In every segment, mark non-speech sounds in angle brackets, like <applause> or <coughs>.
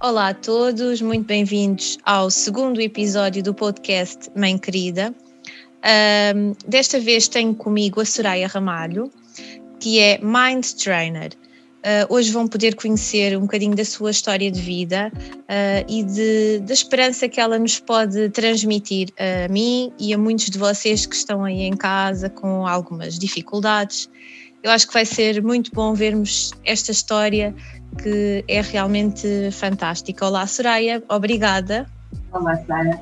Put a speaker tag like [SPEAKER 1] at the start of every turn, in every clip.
[SPEAKER 1] Olá a todos, muito bem-vindos ao segundo episódio do podcast Mãe Querida. Um, desta vez tenho comigo a Soraya Ramalho, que é Mind Trainer. Uh, hoje vão poder conhecer um bocadinho da sua história de vida uh, e de, da esperança que ela nos pode transmitir a mim e a muitos de vocês que estão aí em casa com algumas dificuldades. Eu acho que vai ser muito bom vermos esta história que é realmente fantástica. Olá, Soraya, obrigada.
[SPEAKER 2] Olá, Sara.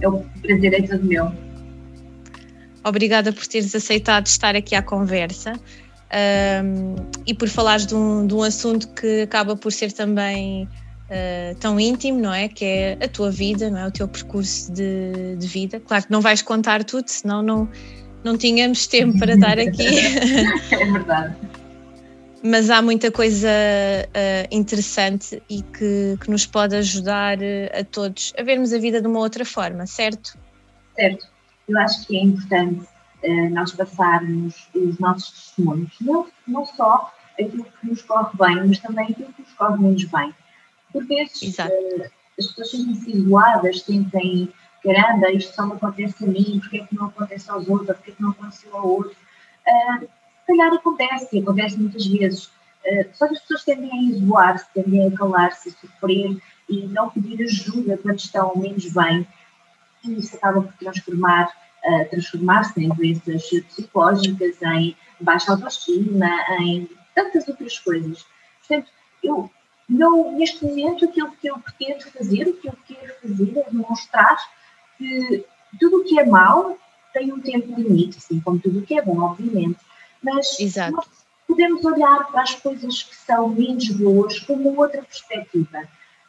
[SPEAKER 2] É um prazer é todo meu.
[SPEAKER 1] Obrigada por teres aceitado estar aqui à conversa um, e por falares de um, de um assunto que acaba por ser também uh, tão íntimo, não é? Que é a tua vida, não é? O teu percurso de, de vida. Claro que não vais contar tudo, senão não, não tínhamos tempo para dar aqui. <laughs>
[SPEAKER 2] é verdade
[SPEAKER 1] mas há muita coisa uh, interessante e que, que, nos pode ajudar uh, a todos a vermos a vida de uma outra forma, certo?
[SPEAKER 2] Certo. Eu acho que é importante uh, nós passarmos os nossos testemunhos, não, não só aquilo que nos corre bem, mas também aquilo que nos corre menos bem. Por vezes as pessoas sentem-se isoladas, sentem, caramba, isto só me acontece a mim, porque é que não acontece aos outros, porque é que não aconteceu ao outro calhar acontece, acontece muitas vezes. Uh, só que as pessoas tendem a isolar-se, tendem a calar-se, a sofrer e não pedir ajuda quando estão menos bem. E isso acaba por transformar, uh, transformar-se em doenças psicológicas, em baixa autoestima, em tantas outras coisas. Portanto, eu, não, neste momento, aquilo que eu pretendo fazer, o que eu quero fazer é demonstrar que tudo o que é mau tem um tempo limite, assim como tudo o que é bom, obviamente mas podemos olhar para as coisas que são menos boas com uma outra perspectiva.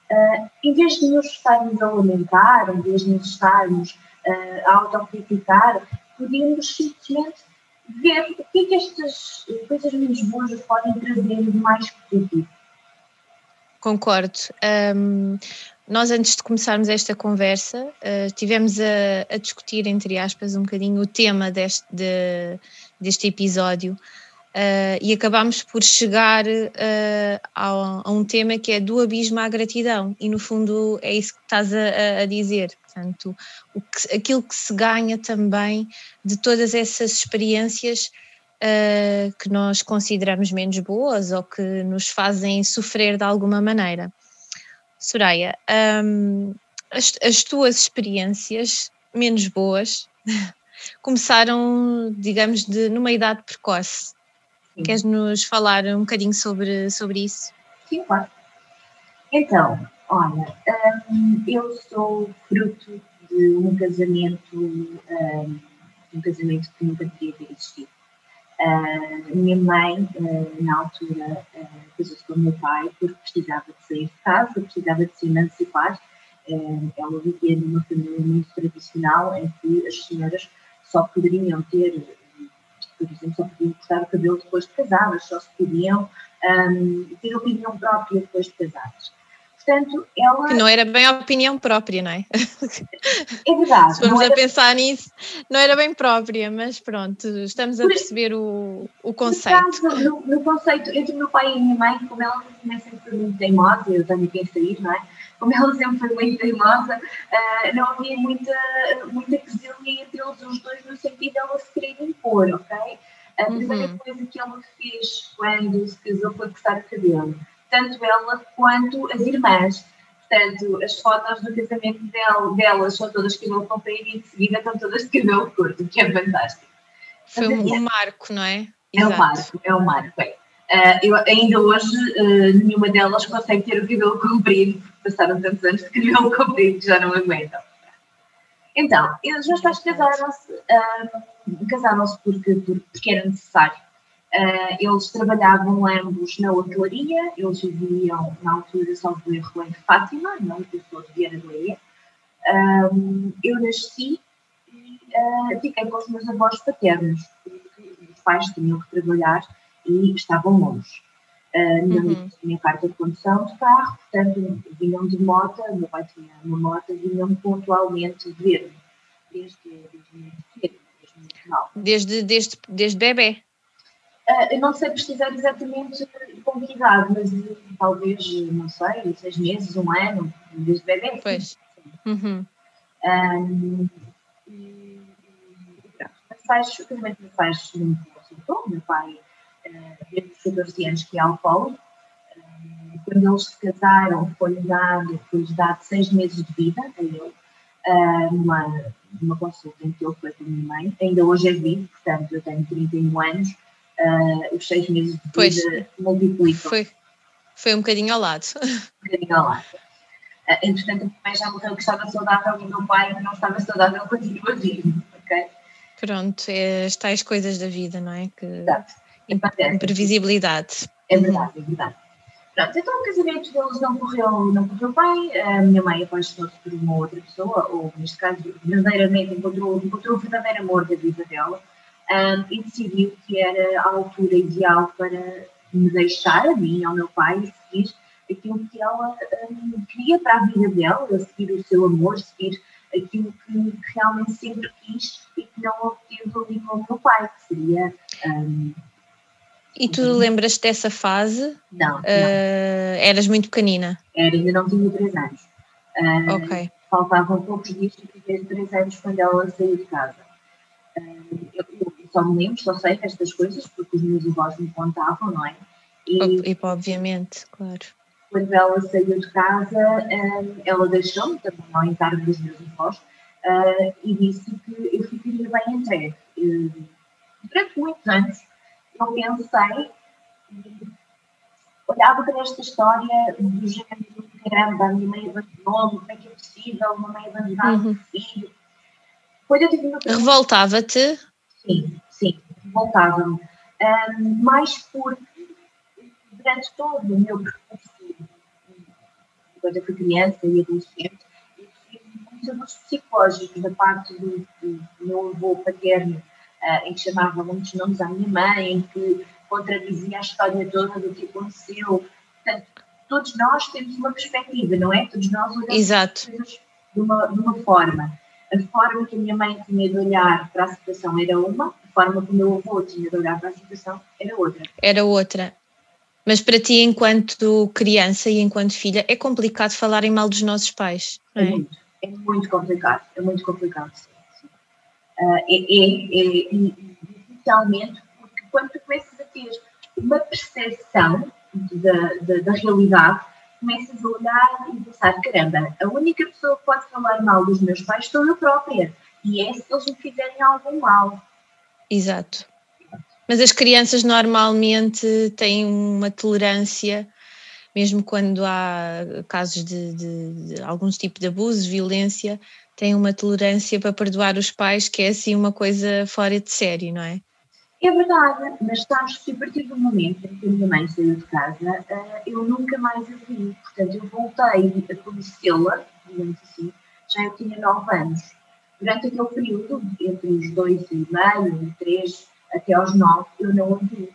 [SPEAKER 2] Uh, em vez de nos estarmos a lamentar, em vez de nos estarmos uh, a autocriticar, podemos simplesmente ver o que é que estas coisas menos boas podem trazer de mais positivo.
[SPEAKER 1] Concordo. Um, nós, antes de começarmos esta conversa, uh, tivemos a, a, discutir, entre aspas, um bocadinho o tema deste, de, deste episódio uh, e acabámos por chegar uh, a, um tema que é do abismo à gratidão e no fundo é isso que estás a, a dizer, portanto que, aquilo que se ganha também de todas essas experiências uh, que nós consideramos menos boas ou que nos fazem sofrer de alguma maneira. Soraya, um, as, as tuas experiências menos boas <laughs> começaram, digamos, de, numa idade precoce. Sim. Queres nos falar um bocadinho sobre, sobre isso?
[SPEAKER 2] Sim, claro. Então, olha, um, eu sou fruto de um casamento, um, um casamento que nunca devia ter existido. Uh, minha mãe, uh, na altura, uh, casou-se com o meu pai porque precisava de sair de casa, precisava de se emancipar. Uh, ela vivia numa família muito tradicional em que as senhoras só poderiam ter, por exemplo, só podiam cortar o cabelo depois de casadas, só se podiam um, ter opinião própria depois de casadas. Portanto, ela.
[SPEAKER 1] Que não era bem a opinião própria, não é?
[SPEAKER 2] É verdade. <laughs>
[SPEAKER 1] Se vamos a pensar nisso, não era bem própria, mas pronto, estamos a perceber o, o conceito.
[SPEAKER 2] No, no, conceito, entre o meu pai e a minha mãe, como ela sempre foi muito teimosa, eu tenho quem sair, não é? como ela sempre foi muito teimosa, uh, não havia muita, muita quesilha entre eles os dois no sentido de ela se querer impor, ok? A primeira uhum. coisa que ela fez quando se casou foi cortar o cabelo, tanto ela quanto as irmãs. Portanto, as fotos do casamento dela, delas são todas de cabelo comprido e de seguida estão todas de cabelo curto, que é fantástico.
[SPEAKER 1] Foi um, um marco, não é?
[SPEAKER 2] É um marco, é um marco, é. Uh, eu, ainda hoje, uh, nenhuma delas consegue ter o cabelo comprido, passaram tantos anos de cabelo comprido que já não aguentam. Então, os meus pais casaram-se, uh, casaram-se porque, porque era necessário. Uh, eles trabalhavam ambos na hotelaria, eles viviam na altura, salvo erro, em Fátima, não eu sou de Vieira do Eia. Um, eu nasci e uh, fiquei com os meus avós paternos, porque os pais tinham que trabalhar e estavam longe. Uh, minha uhum. tinha carta de condução de carro, portanto vinham de moto, meu pai tinha uma moto, vinham pontualmente ver-me, desde, desde muito cedo, desde muito
[SPEAKER 1] Desde, desde, desde bebê?
[SPEAKER 2] Uh, eu não sei precisar exatamente com que idade, mas talvez, não sei, seis meses, um ano, desde bebê.
[SPEAKER 1] Pois. Uhum.
[SPEAKER 2] Um, e, faz, o casamento me faz muito resultou. Meu pai, desde os 14 anos, que é alcoólico. Uh, quando eles se casaram, foi-lhe dado, foi dado seis meses de vida a ele, uh, numa, numa consulta em que ele foi com a minha mãe. Ainda hoje é vivo, portanto, eu tenho 31 anos. Uh, os seis meses de pois, vida multiplicam.
[SPEAKER 1] Foi, foi um bocadinho ao lado. <laughs>
[SPEAKER 2] Um bocadinho ao lado. Uh, entretanto, a minha mãe já morreu que estava saudável e o meu pai, que não estava saudável, continua vivo. Okay?
[SPEAKER 1] Pronto, é as tais coisas da vida, não é? Que
[SPEAKER 2] Exato.
[SPEAKER 1] Imprevisibilidade.
[SPEAKER 2] É verdade, é verdade. Pronto, então o casamento deles não correu, não correu bem, a minha mãe apaixonou-se por uma outra pessoa, ou neste caso, verdadeiramente encontrou, encontrou o verdadeiro amor da vida dela um, e decidiu que era a altura ideal para me deixar, a mim, ao meu pai, e seguir aquilo que ela um, queria para a vida dela, seguir o seu amor, seguir aquilo que realmente sempre quis e que não obteve ali com o meu pai, que seria. Um,
[SPEAKER 1] e tu um, lembras dessa fase?
[SPEAKER 2] Não, uh,
[SPEAKER 1] Eras muito pequenina?
[SPEAKER 2] Era, ainda não tinha 3 anos.
[SPEAKER 1] Uh, ok.
[SPEAKER 2] Faltavam poucos dias para ter 3 anos quando ela saiu de casa. Uh, eu, só me lembro, só sei estas coisas porque os meus avós me contavam, não é?
[SPEAKER 1] E, e obviamente, claro
[SPEAKER 2] quando ela saiu de casa, hum, ela deixou-me, também ao encargo dos meus avós, hum, e disse que eu ficaria bem entregue. Hum, durante muitos anos, eu pensei, olhava para esta história do género, caramba, a minha mãe abandonou-me, como é que é possível uma mãe abandonar uhum. filho?
[SPEAKER 1] Quando eu tive uma Revoltava-te?
[SPEAKER 2] Sim, sim, revoltava-me. Um, mais porque durante todo o meu percurso quando eu fui criança e adolescente, eu tive muitos abusos psicológicos da parte do, do meu avô paterno, uh, em que chamava muitos nomes à minha mãe, em que contradizia a história toda do que aconteceu. Portanto, todos nós temos uma perspectiva, não é? Todos nós olhamos
[SPEAKER 1] Exato.
[SPEAKER 2] coisas de uma, de uma forma. A forma que a minha mãe tinha de olhar para a situação era uma, a forma que o meu avô tinha de olhar para a situação era outra.
[SPEAKER 1] Era outra. Mas para ti, enquanto criança e enquanto filha, é complicado falar em mal dos nossos pais,
[SPEAKER 2] é? É muito, é muito complicado, é muito complicado, sim. sim. Uh, é, é, é, especialmente porque quando tu começas a ter uma percepção da, da, da realidade, começas a olhar e pensar, caramba, a única pessoa que pode falar mal dos meus pais sou eu própria, e é se eles me fizerem algum mal.
[SPEAKER 1] Exato. Mas as crianças normalmente têm uma tolerância, mesmo quando há casos de, de, de algum tipo de abuso, violência, têm uma tolerância para perdoar os pais, que é assim uma coisa fora de série, não é?
[SPEAKER 2] É verdade, mas sabes que a partir do momento em que a minha mãe saiu de casa, eh, eu nunca mais a vi. Portanto, eu voltei a conhecê-la, digamos assim, já eu tinha nove anos. Durante aquele período, entre os dois e meio e três, até aos nove eu não ouvi.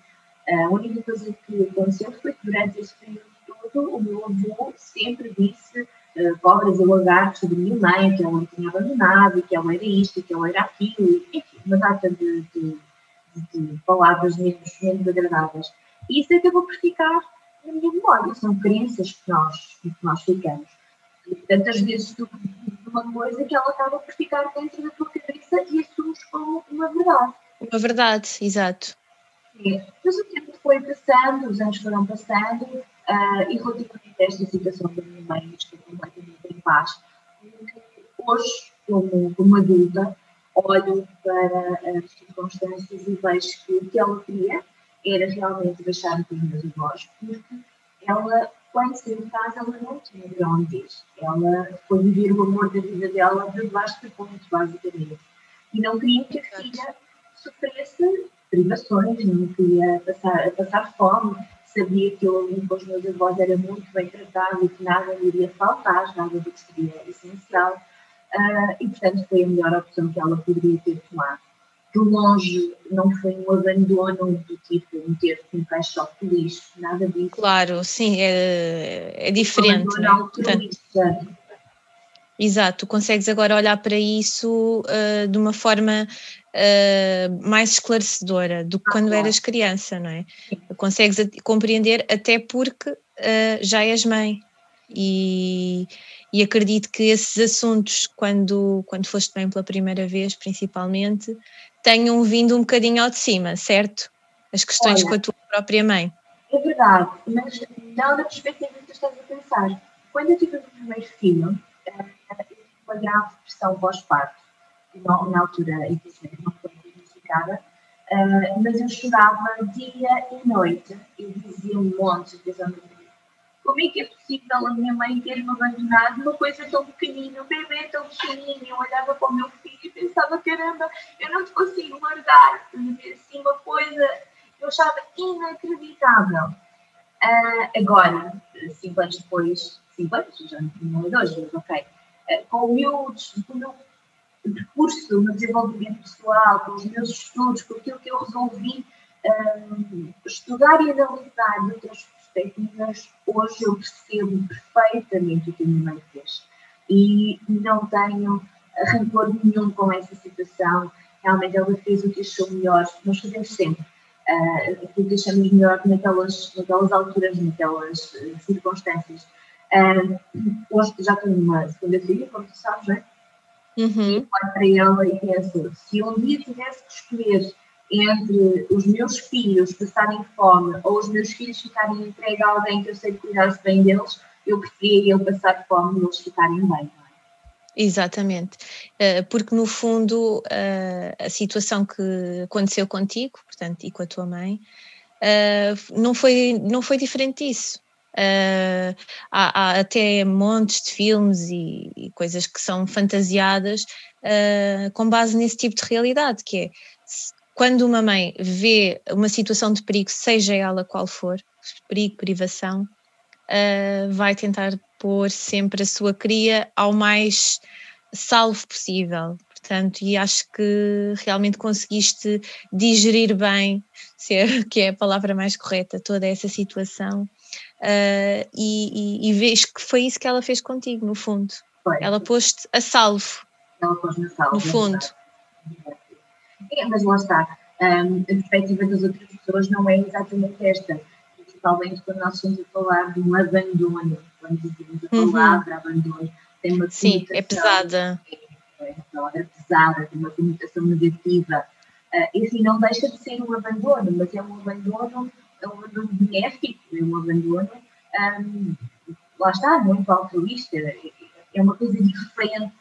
[SPEAKER 2] A única coisa que aconteceu foi que durante esse período todo o meu avô sempre disse uh, pobres lagartos sobre minha mãe, que ela me tinha abandonado, que ela era isto, que ela era aquilo, enfim, uma data de, de, de palavras menos, agradáveis. E isso acabou por ficar na minha memória, são crenças que nós, que nós ficamos. E tantas vezes tu dizes uma coisa que ela acaba por ficar dentro da tua cabeça e assumes como uma verdade.
[SPEAKER 1] Uma verdade, exato.
[SPEAKER 2] Sim. Mas o tempo foi passando, os anos foram passando, uh, e relativamente a esta situação da minha mãe, estou completamente em paz. Hoje, como, como adulta, olho para as circunstâncias e vejo que o que ela queria era realmente deixar com os meus avós, porque ela, quando saiu de casa, ela não tinha de onde ir. Ela foi viver o amor da vida dela debaixo do ponto, basicamente. E não queria que a filha sofresse privações, não queria passar, passar fome, sabia que eu ali com os meus avós era muito bem tratado e que nada me iria faltar, nada do que seria essencial. Uh, e, portanto, foi a melhor opção que ela poderia ter tomado. De longe, não foi um abandono do tipo meter um caixote de lixo, nada disso.
[SPEAKER 1] Claro, sim, é, é diferente. Um
[SPEAKER 2] abandono né?
[SPEAKER 1] Exato, tu consegues agora olhar para isso uh, de uma forma uh, mais esclarecedora do que ah, quando claro. eras criança, não é? Consegues compreender até porque já és mãe. E, e acredito que esses assuntos, quando, quando foste bem pela primeira vez, principalmente, tenham vindo um bocadinho ao de cima, certo? As questões Olha, com a tua própria mãe.
[SPEAKER 2] É verdade, mas não na perspectiva que tu estás a pensar. Quando eu tive o meu primeiro filho, uma grave depressão pós-parto. Na altura, infelizmente, não foi diagnosticada, uh, mas eu chorava dia e noite e dizia um monte de vezes como é que é possível a minha mãe ter-me abandonado uma coisa tão pequenina, um bebê tão pequenino? Eu olhava para o meu filho e pensava, caramba, eu não te consigo largar. Assim, uma coisa, eu achava inacreditável. Uh, agora, cinco anos depois, cinco anos, já não é dois, mas ok, eh, com o meu, com o meu percurso no desenvolvimento pessoal, com os meus estudos, com aquilo que eu resolvi um, estudar e analisar de outras perspectivas, hoje eu percebo perfeitamente o que a minha mãe fez. E não tenho rancor nenhum com essa situação. Realmente ela fez o que achou melhor. Nós fazemos sempre uh, aquilo que achamos melhor naquelas, naquelas alturas, naquelas uh, circunstâncias. Um, hoje já tenho uma segunda filha, como tu sabes, não é? Uhum. E olho para ela e penso: se um dia tivesse que escolher entre os meus filhos passarem fome ou os meus filhos ficarem entregues a alguém que eu sei cuidar-se bem deles, eu preferia eu passar fome e eles ficarem bem. É?
[SPEAKER 1] Exatamente, eh, porque no fundo eh, a situação que aconteceu contigo, portanto, e com a tua mãe, eh, não foi, não foi diferente disso. Uh, há, há, até montes de filmes e, e coisas que são fantasiadas uh, com base nesse tipo de realidade, que é quando uma mãe vê uma situação de perigo, seja ela qual for, perigo, privação, uh, vai tentar pôr sempre a sua cria ao mais salvo possível. Portanto, e acho que realmente conseguiste digerir bem, <laughs> se é, que é a palavra mais correta, toda essa situação Uh, e, e, e vês que foi isso que ela fez contigo, no fundo. Foi. Ela pôs-te a salvo.
[SPEAKER 2] Ela pôs-me a salvo.
[SPEAKER 1] No fundo.
[SPEAKER 2] É, mas lá está. Um, a perspectiva das outras pessoas não é exatamente esta. Principalmente quando nós estamos a falar de um abandono. Quando dizemos a uhum. palavra uhum. abandono, tem uma
[SPEAKER 1] Sim, é pesada.
[SPEAKER 2] É, é palavra pesada, tem uma conotação negativa. Uh, e assim, não deixa de ser um abandono, mas é um abandono é um abandono benéfico, é um abandono, um, lá está, muito altruísta, é uma coisa diferente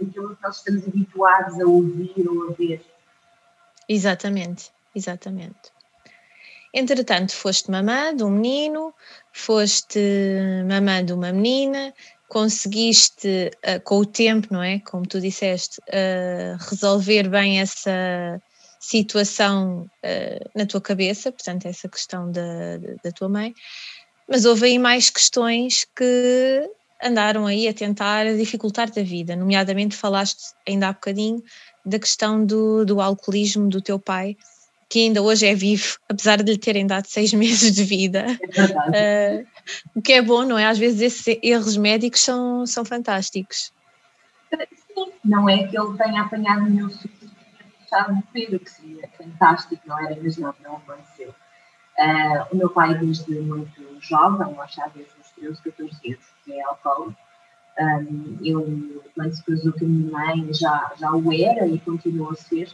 [SPEAKER 2] daquilo que nós estamos habituados a ouvir ou a ver.
[SPEAKER 1] Exatamente, exatamente. Entretanto, foste mamã de um menino, foste mamã de uma menina, conseguiste, uh, com o tempo, não é? Como tu disseste, uh, resolver bem essa, situação uh, na tua cabeça, portanto, essa questão da, da tua mãe, mas houve aí mais questões que andaram aí a tentar dificultar-te a vida, nomeadamente falaste ainda há bocadinho da questão do, do alcoolismo do teu pai, que ainda hoje é vivo, <laughs> apesar de lhe terem dado seis <laughs> meses de vida. É uh, o que é bom, não é? Às vezes esses erros médicos são, são fantásticos.
[SPEAKER 2] Sim, não é que ele tenha apanhado nenhum deixaram de beber, o que seria fantástico, não era imaginável, não aconteceu. Uh, o meu pai, desde muito jovem, acho que desde os 13, 14 anos, que é álcool. Um, eu, quando se casou com a minha mãe, já, já o era e continua a ser.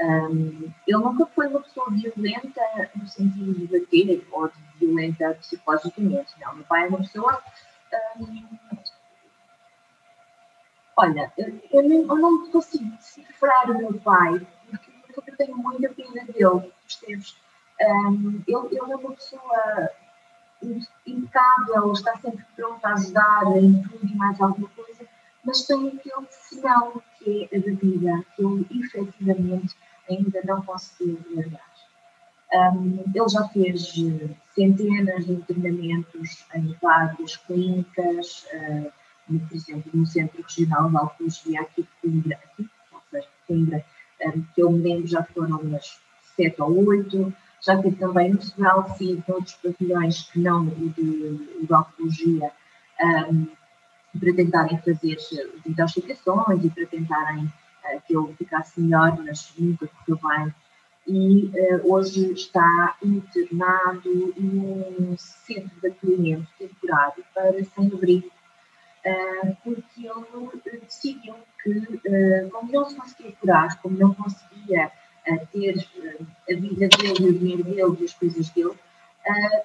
[SPEAKER 2] Um, ele nunca foi uma pessoa violenta no sentido de bater ou de violenta psicologicamente, não. Meu pai é uma pessoa um, Olha, eu, não, eu não consigo decifrar o meu pai, porque eu tenho muita pena dele, percebes? Um, ele, ele é uma pessoa impecável, está sempre pronto a ajudar em tudo e mais alguma coisa, mas tem aquele sinal que é a bebida, que ele efetivamente ainda não conseguiu largar. Um, ele já fez centenas de treinamentos em várias clínicas, uh, por exemplo, no Centro Regional de Oncologia aqui de Coimbra, aqui, ou seja, Coimbra, um, que eu me lembro já foram umas sete ou oito, já tive também no Sebral, sim, outros pavilhões que não o de, o de um, para tentarem fazer intoxicações e para tentarem uh, que ele ficasse melhor, mas nunca correu bem. E uh, hoje está internado num centro de acolhimento temporário para sem-abrigo, uh, porque ele decidiu que, como não se conseguia curar, como não conseguia ter a vida dele, o dinheiro dele e as coisas dele,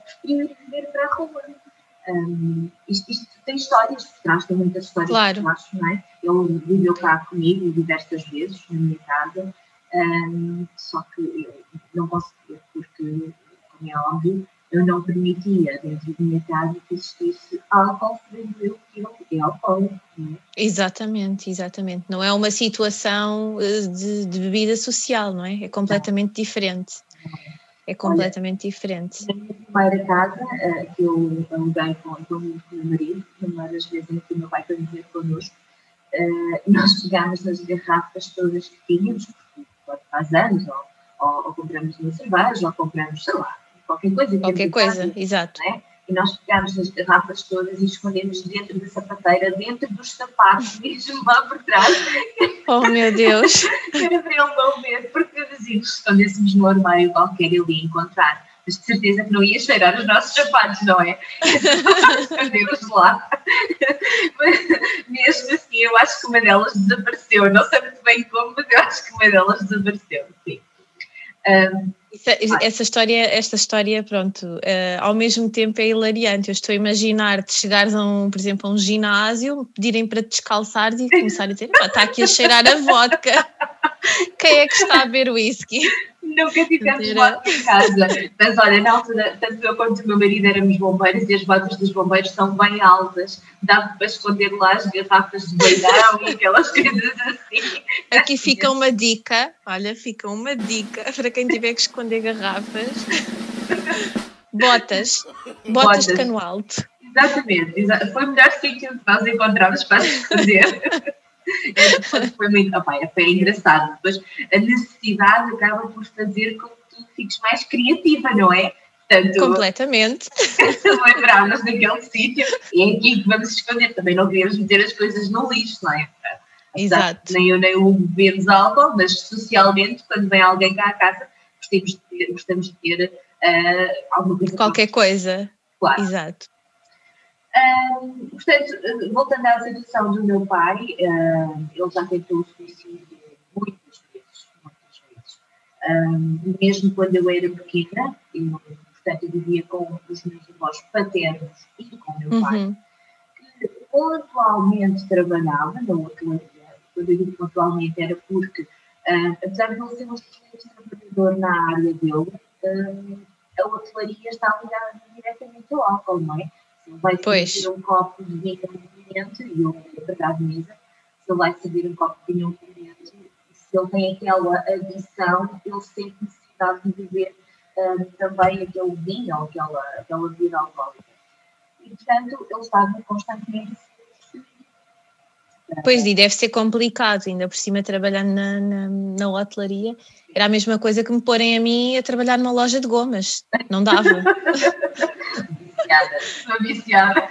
[SPEAKER 2] preferiu ir viver para a rua um, isto, isto, tem histórias por trás, tem muitas histórias
[SPEAKER 1] claro.
[SPEAKER 2] por trás, não é? Ele viveu cá comigo diversas vezes na minha casa, um, só que eu não conseguia, porque, como é óbvio, eu não permitia dentro da minha casa que existisse álcool, sabendo eu que ele é alcoólico. É?
[SPEAKER 1] Exatamente, exatamente. Não é uma situação eh, de, de bebida social, não é? É completamente não. diferente. É completamente Olha, diferente.
[SPEAKER 2] Na minha primeira casa, uh, que eu aluguei com, com, o meu marido, uma das vezes em que o meu pai foi viver connosco, uh, nós pegámos nas garrafas todas que tínhamos, porque faz anos, ou, ou, ou, compramos uma cerveja, ou compramos, sei lá, qualquer coisa.
[SPEAKER 1] Qualquer coisa, exato.
[SPEAKER 2] É? E nós pegámos as garrafas todas e escondemos dentro da sapateira, dentro dos sapatos, <laughs> mesmo lá por trás.
[SPEAKER 1] Oh meu Deus!
[SPEAKER 2] Era para ele não ver, porque que escondêssemos no armário qualquer ele ia encontrar. Mas de certeza que não ia cheirar os nossos sapatos, não é? Escondemos lá. Mas, mesmo assim, eu acho que uma delas desapareceu. Não sei muito bem como, mas eu acho que uma delas desapareceu, sim. Um,
[SPEAKER 1] essa história, esta história, pronto, uh, ao mesmo tempo é hilariante. Eu estou a imaginar-te chegares a um, por exemplo, a um ginásio, pedirem para te descalçares e começar a dizer, está aqui a cheirar a vodka. <laughs> Quem é que está a beber whisky?
[SPEAKER 2] Nunca tivemos vodka em casa. Mas olha, na altura, tanto eu quanto o meu marido éramos bombeiros e as botas dos bombeiros são bem altas. Dá para esconder lá as garrafas de beirão e aquelas <laughs> coisas assim.
[SPEAKER 1] Aqui fica uma dica, olha, fica uma dica para quem tiver que esconder garrafas. Botas. Botas, Botas. de cano alto.
[SPEAKER 2] Exatamente, foi o melhor sítio que nós encontramos para <laughs> <laughs> esconder. foi muito, opa, foi engraçado. Depois a necessidade acaba por fazer com que tu fiques mais criativa, não é?
[SPEAKER 1] Portanto, Completamente. <laughs>
[SPEAKER 2] Lembrarmos daquele sítio e é aqui que vamos esconder. Também não queríamos meter as coisas no lixo, não é?
[SPEAKER 1] Exato.
[SPEAKER 2] Nem eu nem o bebemos álcool, mas socialmente, quando vem alguém cá à casa, gostamos de ter, gostamos de ter uh, alguma coisa.
[SPEAKER 1] Qualquer coisa. Claro. Exato.
[SPEAKER 2] Um, portanto, voltando à situação do meu pai, ele já tentou o suicídio muitas vezes, muitas vezes. Um, mesmo quando eu era pequena, eu, portanto, eu vivia com os meus avós paternos e com o meu uhum. pai, que pontualmente trabalhava na hotelaria. Quando eu digo pontualmente era porque, uh, apesar de não ser um excelente trabalhador na área dele, uh, a hotelaria está ligada diretamente ao álcool, não é? Vai servir um copo de vinho a um cliente, e eu para de mesa, se ele vai servir um copo de vinho a um cliente, se ele tem aquela adição, ele sente necessidade de beber um, também aquele vinho ou aquela, aquela bebida alcoólica. E, portanto, ele está constantemente
[SPEAKER 1] Pois, e deve ser complicado, ainda por cima trabalhando na, na, na hotelaria. Era a mesma coisa que me porem a mim a trabalhar numa loja de gomas. Não dava. <laughs>
[SPEAKER 2] viciada, sou viciada.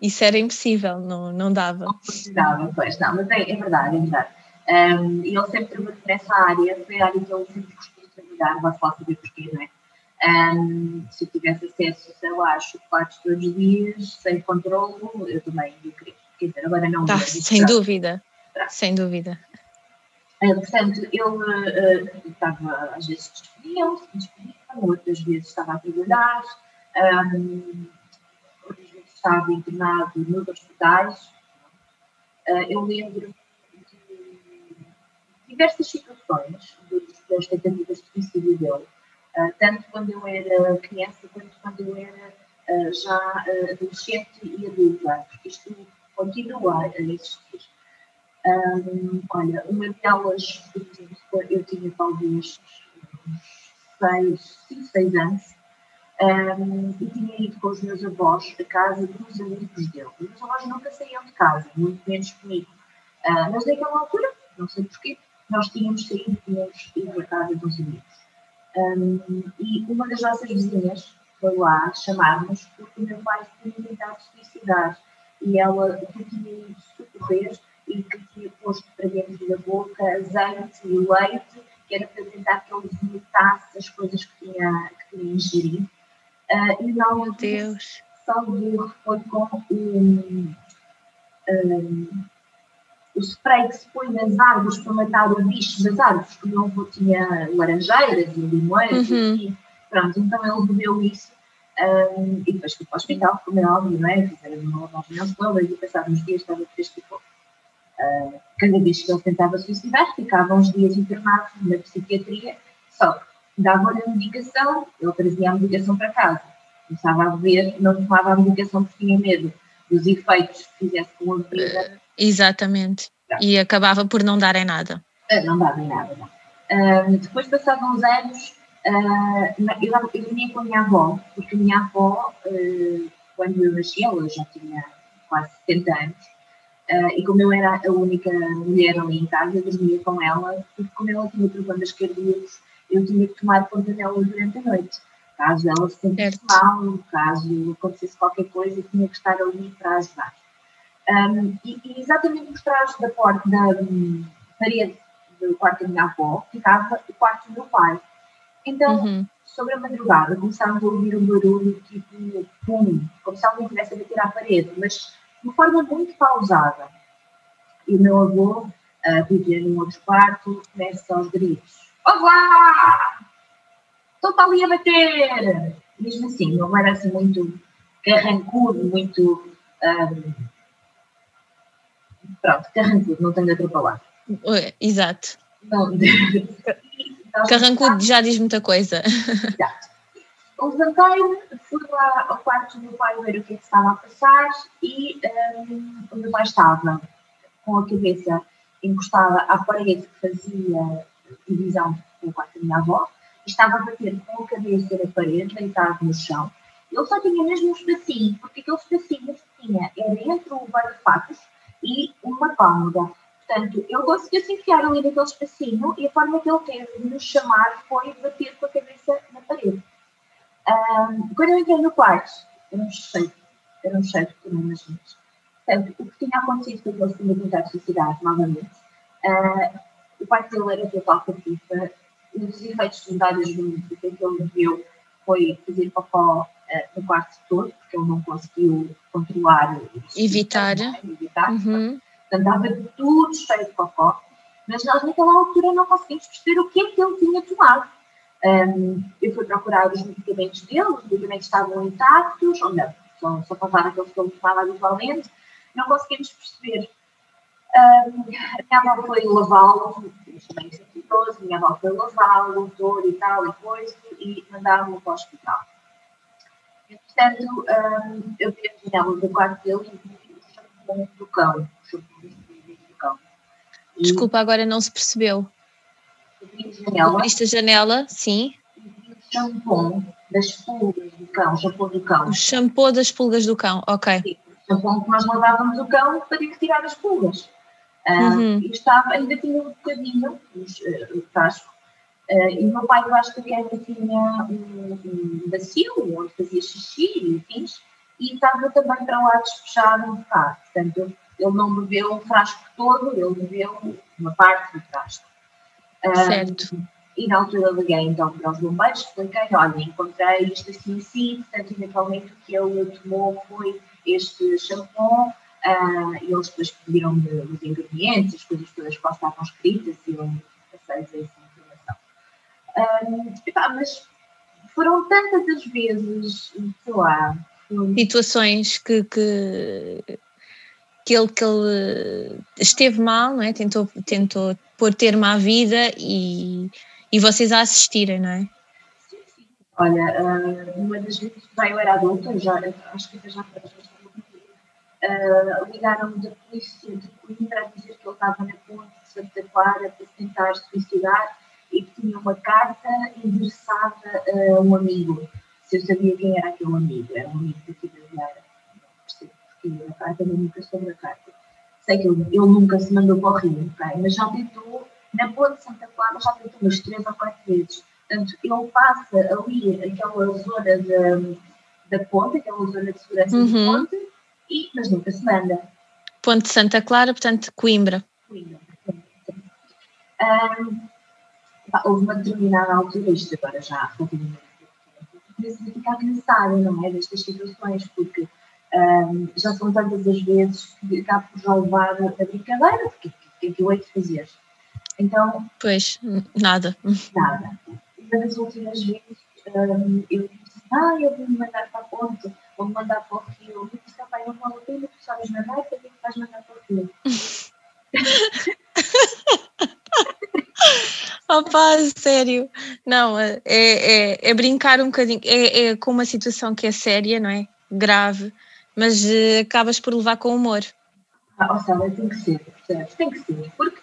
[SPEAKER 1] Isso era impossível, não, não dava. Não
[SPEAKER 2] dava, pois, não, mas é, é verdade, é verdade. Um, e ele sempre trabalhou nessa área, foi a área que ele sempre gostou de trabalhar, vai falar saber porquê, não é? Um, se eu tivesse acesso, sei lá, a chocolates todos os dias, sem controle, eu também ia querer. Quer dizer, agora não.
[SPEAKER 1] Tá, sem dúvida, sem dúvida.
[SPEAKER 2] Uh, portanto, ele uh, estava, às vezes, despediam-se, despediam outras vezes estava a trabalhar, um, estava internado nos hospitais. Uh, eu lembro de diversas situações das tentativas de suicídio dele, uh, tanto quando eu era criança quanto quando eu era uh, já adolescente e adulta, porque isto continua a existir. Um, olha, uma delas, eu tinha talvez uns seis, cinco, seis anos, um, e tinha ido com os meus avós a casa dos amigos dele. Os meus avós nunca saíam de casa, muito menos comigo. Uh, mas naquela altura, não sei porquê, nós tínhamos saído, tínhamos ido à casa dos amigos. Um, e uma das nossas vizinhas foi lá chamar-nos porque o meu pai tinha tentado suicidar. e ela tinha ido socorrer e que tinha posto para dentro da boca azeite e leite, que era para tentar que ele vomitasse as coisas que tinha, que tinha ingerido. Uh, e não,
[SPEAKER 1] Meu Deus!
[SPEAKER 2] Salvo foi com um, um, o spray que se põe nas árvores para matar o bicho das árvores, que não tinha laranjeiras e limoeiras, uhum. e pronto, então ele bebeu isso um, e depois fui para o hospital, como é óbvio, não é? Fizeram uma toda e passado uns dias estava fresco tipo, uh, cada vez que ele tentava suicidar, ficava uns dias internado na psiquiatria, só que dava-lhe a medicação, ele trazia a medicação para casa, começava a beber, não tomava a medicação porque tinha medo dos efeitos que fizesse com a bebida
[SPEAKER 1] Exatamente. E acabava por não dar em nada.
[SPEAKER 2] Ah, não dava em nada, não. Uh, depois, passados uns anos, uh, eu, eu vinha com a minha avó, porque a minha avó, uh, quando eu nasci, ela já tinha quase 70 anos, e como eu era a única mulher ali em casa, eu dormia com ela, porque como ela tinha problemas cardíacos, eu tinha que tomar conta dela durante a noite. Caso ela se sentisse mal, caso acontecesse qualquer coisa, eu tinha que estar ali para ajudar. Um, e, e, exatamente por trás da porta, da um, parede do quarto da minha avó, ficava o quarto do meu pai. Então, uhum. sobre a madrugada, começámos a ouvir um barulho tipo pum, como se alguém estivesse a bater à parede, mas de uma forma muito pausada. E o meu avô, uh, vivia num outro quarto, começa aos gritos: Olá! Estou ali a bater! Mesmo assim, não era assim muito carrancudo, muito. Um, Pronto, carrancudo, não tenho outra palavra.
[SPEAKER 1] Exato. Não, <laughs> carrancudo já diz muita coisa.
[SPEAKER 2] Exato. Levantei-me, fui lá ao quarto do meu pai ver o que, é que estava a passar e um, o meu pai estava com a cabeça encostada à parede que fazia divisão com o quarto da minha avó estava a bater com a cabeça na parede, deitado no chão. Ele só tinha mesmo um espacinho, porque aquele espacinho que tinha era entre o guarda-fatos e uma cômoda. Portanto, eu consegui se enfiar ali naquele espacinho e a forma que ele teve de nos chamar foi bater com a cabeça na parede. Um, quando eu entrei no quarto, era um cheiro, era um cheiro que não imaginas. Portanto, o que tinha acontecido foi que ele se tinha tentado suicidar novamente. Uh, o pai dele era total patifa. Um dos efeitos secundários do que ele bebeu foi fazer cocó uh, no quarto todo, porque ele não conseguiu controlar.
[SPEAKER 1] Evitar.
[SPEAKER 2] Evitar. Uhum. Andava tudo cheio de cocó, mas nós naquela altura não conseguimos perceber o que é que ele tinha tomado. Um, eu fui procurar os medicamentos dele, os medicamentos estavam intactos, ou não, só, só faltava aqueles que ele tomava habitualmente, não conseguimos perceber. Um, a minha avó foi lavá-lo, também 112, minha avó foi lavá-lo, dor e tal, e coisa, e mandaram-no para o hospital. Portanto, um, eu vi a janela do quarto dele e vi o cão. Do cão.
[SPEAKER 1] E Desculpa, agora não se percebeu. Abriste a janela, sim.
[SPEAKER 2] E o shampoo das pulgas do cão, o shampoo do cão.
[SPEAKER 1] O shampoo das pulgas do cão, ok.
[SPEAKER 2] Sim, o shampoo que nós lavávamos o cão para retirar as pulgas. Uhum. e estava, ainda tinha um bocadinho, o frasco, Uh, e o meu pai, eu acho que até tinha um, um bacio onde fazia xixi e fins, e estava também para lá despejado um bocado. Portanto, ele não bebeu o frasco todo, ele bebeu uma parte do frasco.
[SPEAKER 1] Certo.
[SPEAKER 2] e na altura liguei então para os bombeiros, expliquei, olha, encontrei isto assim assim, portanto, eventualmente o que ele tomou foi este shampoo, uh, e eles depois pediram-me os ingredientes, as coisas todas que lá estavam escritas, e eu passei essa informação. Um, mas foram tantas as vezes, sei lá.
[SPEAKER 1] Situações que, que, que, ele, que ele esteve mal, não é? Tentou, tentou pôr termo à vida e, e vocês a assistirem, não é?
[SPEAKER 2] Sim, sim. Olha, uh, uma das vezes, já eu era adulta, já, acho que já foi uh, ligaram-me da polícia de Coimbra a dizer que ele estava na ponte de Santa Clara para tentar suicidar e que tinha uma carta endereçada a um amigo. Se eu sabia quem era aquele amigo, era um amigo daqui da Vieira. Porque a carta não nunca sobre a carta. Sei que ele, ele nunca se mandou para o Rio, okay? mas já tentou, na Ponte de Santa Clara, já tentou umas três ou quatro vezes. Portanto, ele passa ali, aquela zona da, da ponte, aquela zona de segurança uhum. da ponte, e, mas nunca se manda.
[SPEAKER 1] Ponte Santa Clara, portanto, Coimbra. Coimbra.
[SPEAKER 2] Um, houve uma determinada altura, isto agora já relativamente comecei a ficar cansada, não é? Destas situações, porque um, já são tantas as vezes que acabo por já levar a brincadeira, porque o que é que eu hei de fazer? Então.
[SPEAKER 1] Pois, nada.
[SPEAKER 2] Nada. E das últimas vezes um, eu disse, ah, eu vou-me mandar para a ponte, vou-me mandar para o rio. Pai, não a pena, tu sabes nadar, para que vais mandar para o?
[SPEAKER 1] Opa, sério. Não, é, é, é, brincar um bocadinho. É, é, com uma situação que é séria, não é? Grave, mas uh, acabas por levar com humor.
[SPEAKER 2] Ah, ou seja, tem que ser, percebes? Tem que ser. Porque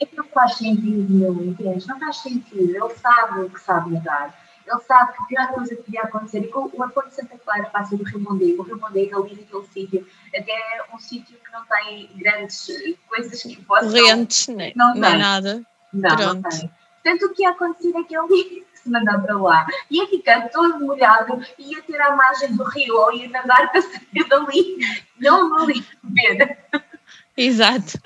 [SPEAKER 2] é que não faz sentido, meu, entende? Não faz sentido. Ele sabe o que sabe nadar. Ele sabe que a pior coisa que podia acontecer, e com o acordo de Santa Clara passa do Rio Mondego, o Rio Mondego ali naquele sítio, até é um sítio que não tem grandes coisas que possam...
[SPEAKER 1] Correntes, nem, não, não, nada.
[SPEAKER 2] Não, Pronto. não tem. Portanto, o que ia acontecer é que ele <laughs> se mandar para lá, ia ficar todo molhado, ia ter a margem do rio ou ia nadar para sair dali, não ali ver. <laughs>
[SPEAKER 1] Exato.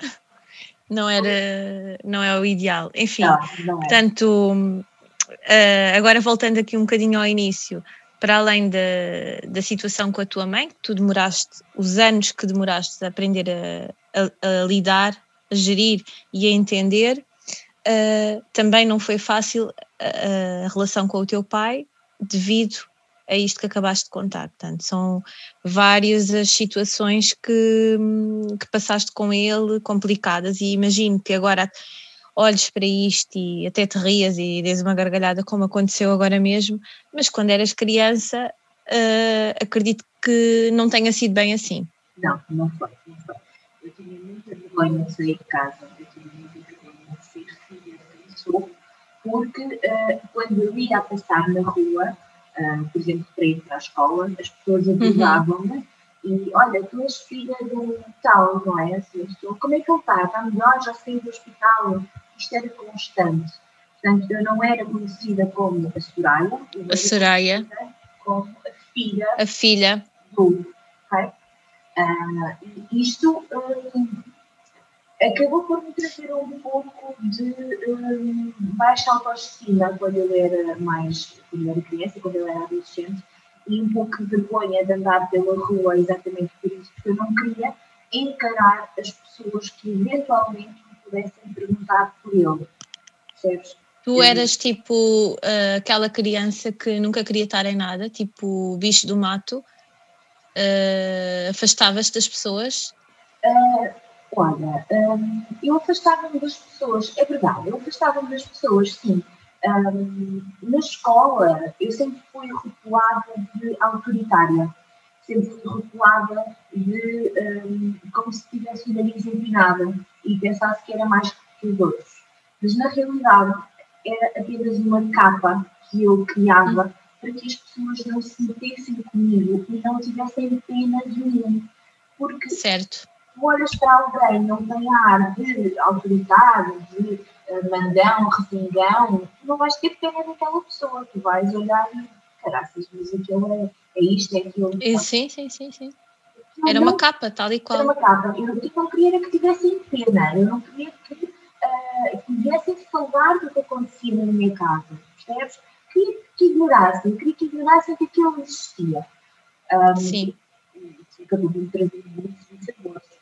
[SPEAKER 1] Não era, não é o ideal. Enfim, não, não é. portanto, uh, agora voltando aqui um bocadinho ao início, para além da, da situação com a tua mãe, que tu demoraste, os anos que demoraste a aprender a, a, a lidar, a gerir e a entender, uh, também não foi fácil a, a, relação com o teu pai devido a isto que acabaste de contar. Portanto, são várias as situações que, que passaste com ele, complicadas, e imagino que agora olhes para isto e até te rias e des uma gargalhada como aconteceu agora mesmo, mas quando eras criança uh, acredito que não tenha sido bem assim.
[SPEAKER 2] Não, não foi, não foi. Eu tinha muita vergonha de sair de casa, eu tinha muita pessoa, porque uh, quando eu ia passar na rua, uh, por exemplo, para ir para a escola, as pessoas avisavam-me uhum. e olha, tu és filha de um tal, não é? Assim, como é que ele está? Está melhor? Já saiu do hospital? Isto era constante. Portanto, eu não era conhecida como a Soraya.
[SPEAKER 1] A Soraya.
[SPEAKER 2] Como a filha.
[SPEAKER 1] A filha.
[SPEAKER 2] Do. Okay? Uh, isto acabou por me trazer um pouco de um, baixa autoestima quando eu era mais, quando eu era criança, quando eu era adolescente, e um pouco de vergonha de andar pela rua exatamente por isso, porque eu não queria encarar as pessoas que eventualmente me pudessem perguntar por ele. Percebes?
[SPEAKER 1] Tu eras tipo uh, aquela criança que nunca queria estar em nada, tipo bicho do mato, uh, afastavas das pessoas?
[SPEAKER 2] Uh, Olha, um, eu afastava-me das pessoas, é verdade, eu afastava-me das pessoas, sim. Um, na escola, eu sempre fui rotulada de autoritária, sempre fui rotulada de um, como se tivesse o nariz empinado e pensasse que era mais que os outros. Mas na realidade era apenas uma capa que eu criava para que as pessoas não se metessem comigo e não tivessem pena de mim. Porque
[SPEAKER 1] certo
[SPEAKER 2] tu olhas para alguém, não tem ar de autoritário, de uh, mandão, resingão, tu não vais ter pena daquela pessoa, tu vais olhar e caraças, mas aquilo é, é isto, é aquilo.
[SPEAKER 1] Sim, sim, sim, sim. Era uma capa, tal e qual.
[SPEAKER 2] Era uma capa. Eu, eu não queria que tivessem pena, eu não queria que uh, tivessem falar do que acontecia na minha casa, percebes? Queria que ignorassem, queria que ignorassem que aquilo existia.
[SPEAKER 1] Um, sim.
[SPEAKER 2] Acabou de me trazer muitos sabores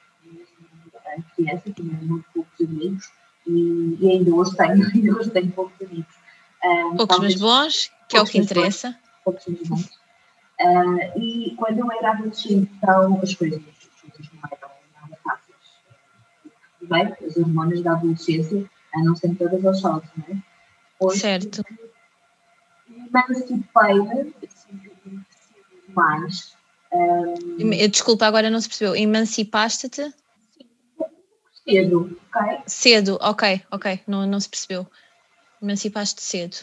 [SPEAKER 2] criança, tinha muito poucos amigos e, e, ainda hoje tenho, <laughs> ainda hoje tenho poucos amigos.
[SPEAKER 1] Uh, poucos mas bons, que é o que interessa.
[SPEAKER 2] Poucos mas bons. Uh, e quando eu era adolescente, então as coisas, as coisas não eram nada fáceis. Bem, as hormonas da adolescência andam sempre todas aos saltos, não é?
[SPEAKER 1] Hoje, certo.
[SPEAKER 2] Emancipei-me, assim, mais. Um,
[SPEAKER 1] Desculpa, agora não se percebeu. Emancipaste-te?
[SPEAKER 2] cedo, ok?
[SPEAKER 1] Cedo, ok, ok, não, não se percebeu. Emancipaste cedo.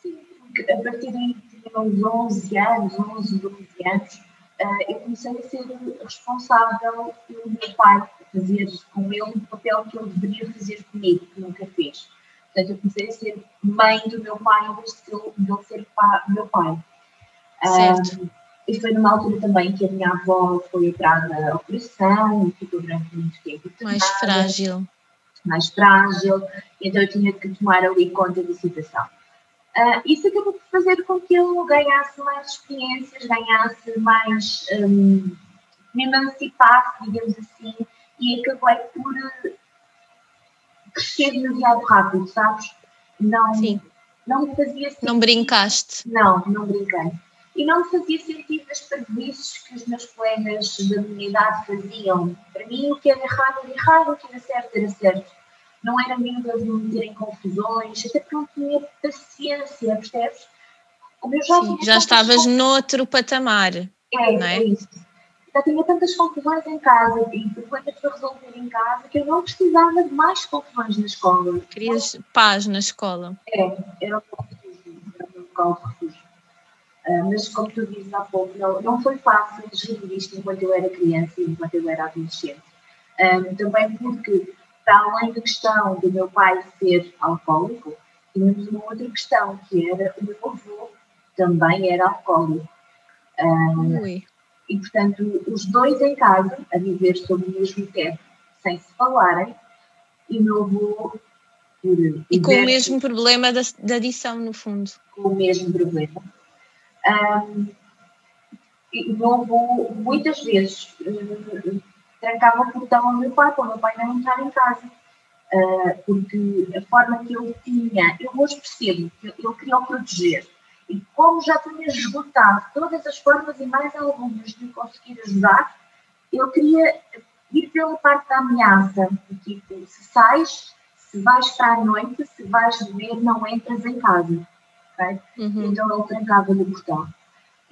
[SPEAKER 2] Sim, porque a partir daí tinha uns 11 anos, 11, 12 anos, uh, eu comecei a ser responsável pelo meu pai, a fazer com ele o papel que ele deveria fazer comigo, que nunca fez. Portanto, eu comecei a ser mãe do meu pai em vez de ele ser pá, meu pai.
[SPEAKER 1] Certo. Um,
[SPEAKER 2] e foi numa altura também que a minha avó foi operada a operação e ficou durante muito tempo.
[SPEAKER 1] Mais frágil.
[SPEAKER 2] Mais frágil, então eu tinha que tomar ali conta da situação. Uh, isso acabou por fazer com que eu ganhasse mais experiências, ganhasse mais, um, me emancipasse, digamos assim, e acabei por crescer demasiado rápido, sabes? Não, Sim. não me fazia sentido.
[SPEAKER 1] Não brincaste?
[SPEAKER 2] Não, não brinquei. E não me fazia sentido as prejuízos que os meus colegas da minha idade faziam. Para mim, o que era errado era errado, o que era certo era certo. Não era medo de me meter em confusões, até porque não tinha paciência, percebes?
[SPEAKER 1] Como eu já, Sim, já estavas noutro patamar. É, não é? é isso
[SPEAKER 2] já tinha tantas confusões em casa e problemas para resolver em casa que eu não precisava de mais confusões na escola.
[SPEAKER 1] Querias paz na escola?
[SPEAKER 2] É, era um um local de refúgio. Uh, mas como tu dizes há pouco, não, não foi fácil gerir isto enquanto eu era criança e enquanto eu era adolescente. Um, também porque, para além da questão do meu pai ser alcoólico, tínhamos uma outra questão, que era o meu avô também era alcoólico. Ui e, portanto, os dois em casa, a viver sob o mesmo teto, sem se falarem, e meu avô.
[SPEAKER 1] Por e com o mesmo problema da, da adição, no fundo.
[SPEAKER 2] Com o mesmo problema. Um, e o meu avô, muitas vezes, uh, trancava o portão ao meu pai, para o meu pai não entrar em casa. Uh, porque a forma que ele tinha, eu hoje percebo que ele queria o proteger, e como já tinha esgotado todas as formas e mais algumas de conseguir ajudar, eu queria ir pela parte da ameaça. Tipo, se sais, se vais para a noite, se vais beber, não entras em casa. Okay? Uhum. Então ele trancava no portão.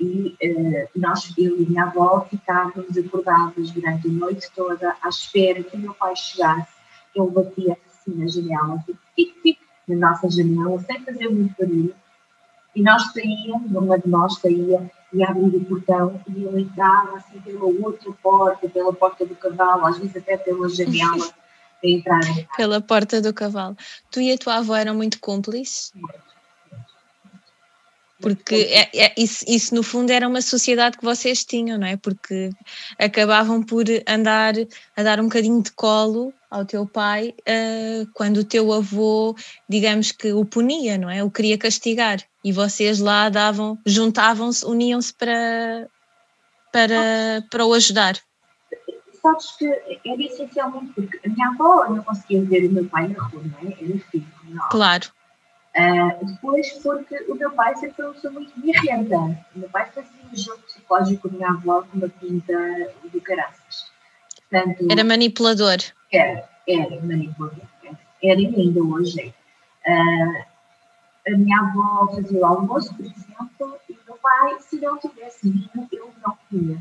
[SPEAKER 2] E uh, nós, eu e minha avó, ficávamos acordadas durante a noite toda à espera que o meu pai chegasse. Ele batia assim na janela, tic-tic, na nossa janela, sem fazer muito barulho e nós saíamos, uma de nós saía e abria o portão e ele entrava assim pela outra porta, pela porta do cavalo, às vezes até pela janela, <laughs> para entrar.
[SPEAKER 1] Pela porta do cavalo. Tu e a tua avó eram muito cúmplices? Porque é, é, isso, isso, no fundo, era uma sociedade que vocês tinham, não é? Porque acabavam por andar a dar um bocadinho de colo ao teu pai uh, quando o teu avô, digamos que o punia, não é? O queria castigar. E vocês lá davam, juntavam-se, uniam-se para, para, para o ajudar.
[SPEAKER 2] Sabes que era essencialmente porque a minha avó não conseguia ver o meu pai na rua, não é? Era filho. Não.
[SPEAKER 1] Claro.
[SPEAKER 2] Uh, depois, porque o meu pai sempre foi uma pessoa muito birrenta. O meu pai fazia um jogo psicológico com a minha avó com uma pinta de caraças.
[SPEAKER 1] Portanto, era manipulador.
[SPEAKER 2] Era, era manipulador. Era e ainda hoje é. Uh, a minha avó fazia o almoço, por exemplo, e o meu pai, se não tivesse vinho, eu não comia.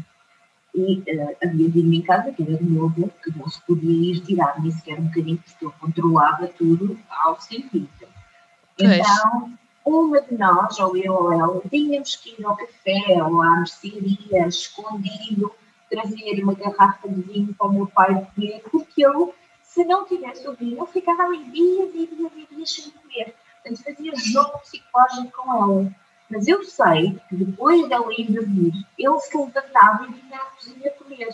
[SPEAKER 2] E uh, havia vinho em casa, que era do meu avô, que não se podia ir tirar nem sequer um bocadinho, porque eu controlava tudo ao Então, uma de nós, ou eu ou ela, tínhamos que ir ao café ou à mercearia, escondido, trazer uma garrafa de vinho para o meu pai beber, porque eu, se não tivesse o vinho, eu ficava ali dias e dias e dias sem comer. Portanto, fazia jogo psicológico com ela. Mas eu sei que depois dela ir dormir, ele se levantava e vinha à cozinha comer.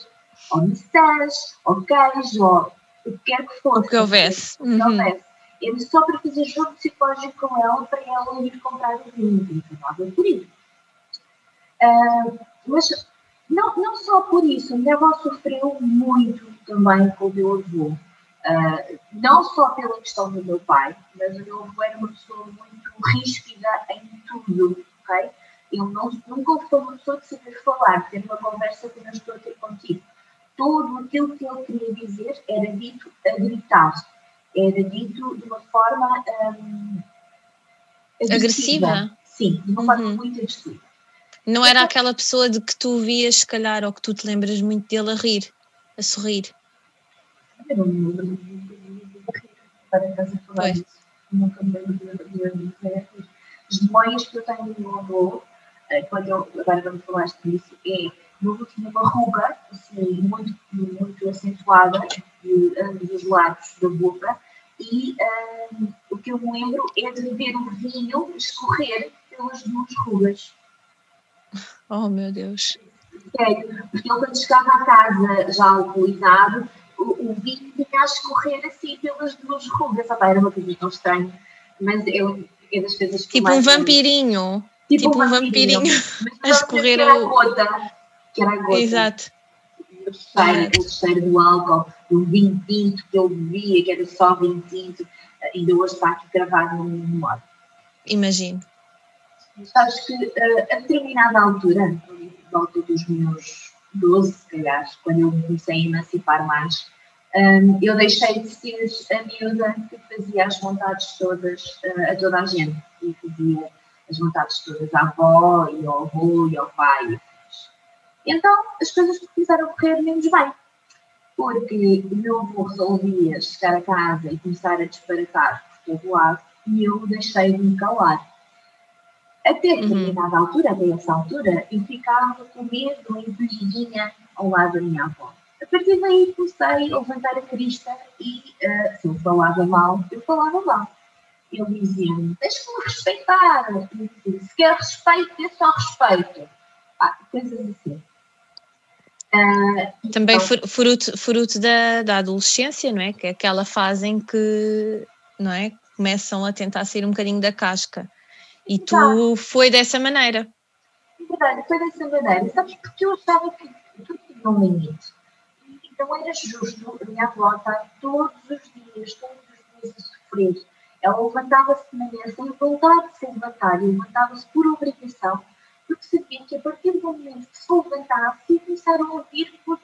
[SPEAKER 2] Ou maçãs, ou queijo, ou o que quer que fosse.
[SPEAKER 1] O que houvesse.
[SPEAKER 2] O que houvesse. Ele só para fazer jogo psicológico com ela, para ela ir comprar o vinho. E acabava por ir. Uh, mas não, não só por isso, a minha avó sofreu muito também com o meu avô. Uh, não só pela questão do meu pai, mas o meu avô era uma pessoa muito ríspida em tudo, ok? Ele não, nunca foi uma pessoa de saber falar, ter uma conversa como eu estou a ter contigo. Tudo aquilo que ele queria dizer era dito a gritar era dito de uma forma um, agressiva. agressiva. Sim, de uma uhum. forma muito agressiva.
[SPEAKER 1] Não era aquela pessoa de que tu vias, se calhar, ou que tu te lembras muito dele a rir, a sorrir.
[SPEAKER 2] Eu não me lembro em casa a falar disso. Nunca me lembro de As memórias que eu tenho do meu avô, eh, quando eu, agora vamos falar disso, é meu avô tinha uma ruga assim, muito, muito acentuada de ambos os lados da boca e um, o que eu me lembro é de ver o vinho escorrer pelas duas rugas.
[SPEAKER 1] Oh meu Deus.
[SPEAKER 2] Sério, porque ele quando chegava à casa já alcoolizado, o, o vinho vinha a escorrer assim pelas duas rugas. Ah, era uma coisa tão estranha. Mas eu, é das coisas que
[SPEAKER 1] Tipo um vampirinho. Tipo, tipo um vampirinho, vampirinho <laughs> a escorrer
[SPEAKER 2] a gota. Que era a gota.
[SPEAKER 1] Exato.
[SPEAKER 2] O cheiro, o cheiro do álcool, do vinho tinto que eu bebia, que era só vinho tinto, ainda hoje está aqui gravado no meu memória.
[SPEAKER 1] Imagino.
[SPEAKER 2] Sabes que uh, a determinada altura, volta dos meus 12, se calhar, quando eu me comecei a emancipar mais, um, eu deixei de ser a miúda que fazia as vontades todas uh, a toda a gente. E fazia as vontades todas à avó, e ao avô, e ao pai. Então as coisas começaram a correr menos bem. Porque o meu avô resolvia chegar a casa e começar a disparatar por todo lado, e eu deixei de me calar. Até uhum. determinada altura, até essa altura, eu ficava com medo, encolhidinha ao lado da minha avó. A partir daí comecei a levantar a crista e uh, se eu falava mal, eu falava mal. Ele dizia-me, deixa-me respeitar. Dizia, se quer respeito, dê só respeito. Ah, coisas assim.
[SPEAKER 1] Uh, Também então, fruto, fruto da, da adolescência, não é? Que é aquela fase em que não é? começam a tentar sair um bocadinho da casca. E tu foi dessa maneira.
[SPEAKER 2] Verdade, foi dessa maneira. Sabes, porque eu achava que tudo tinha um limite. Então era justo a minha avó estar todos os dias, todos os dias a sofrer. Ela levantava-se de manhã sem voltar de se levantar e levantava-se por obrigação, sabia que a partir do momento que se levantasse ia começar a ouvir por,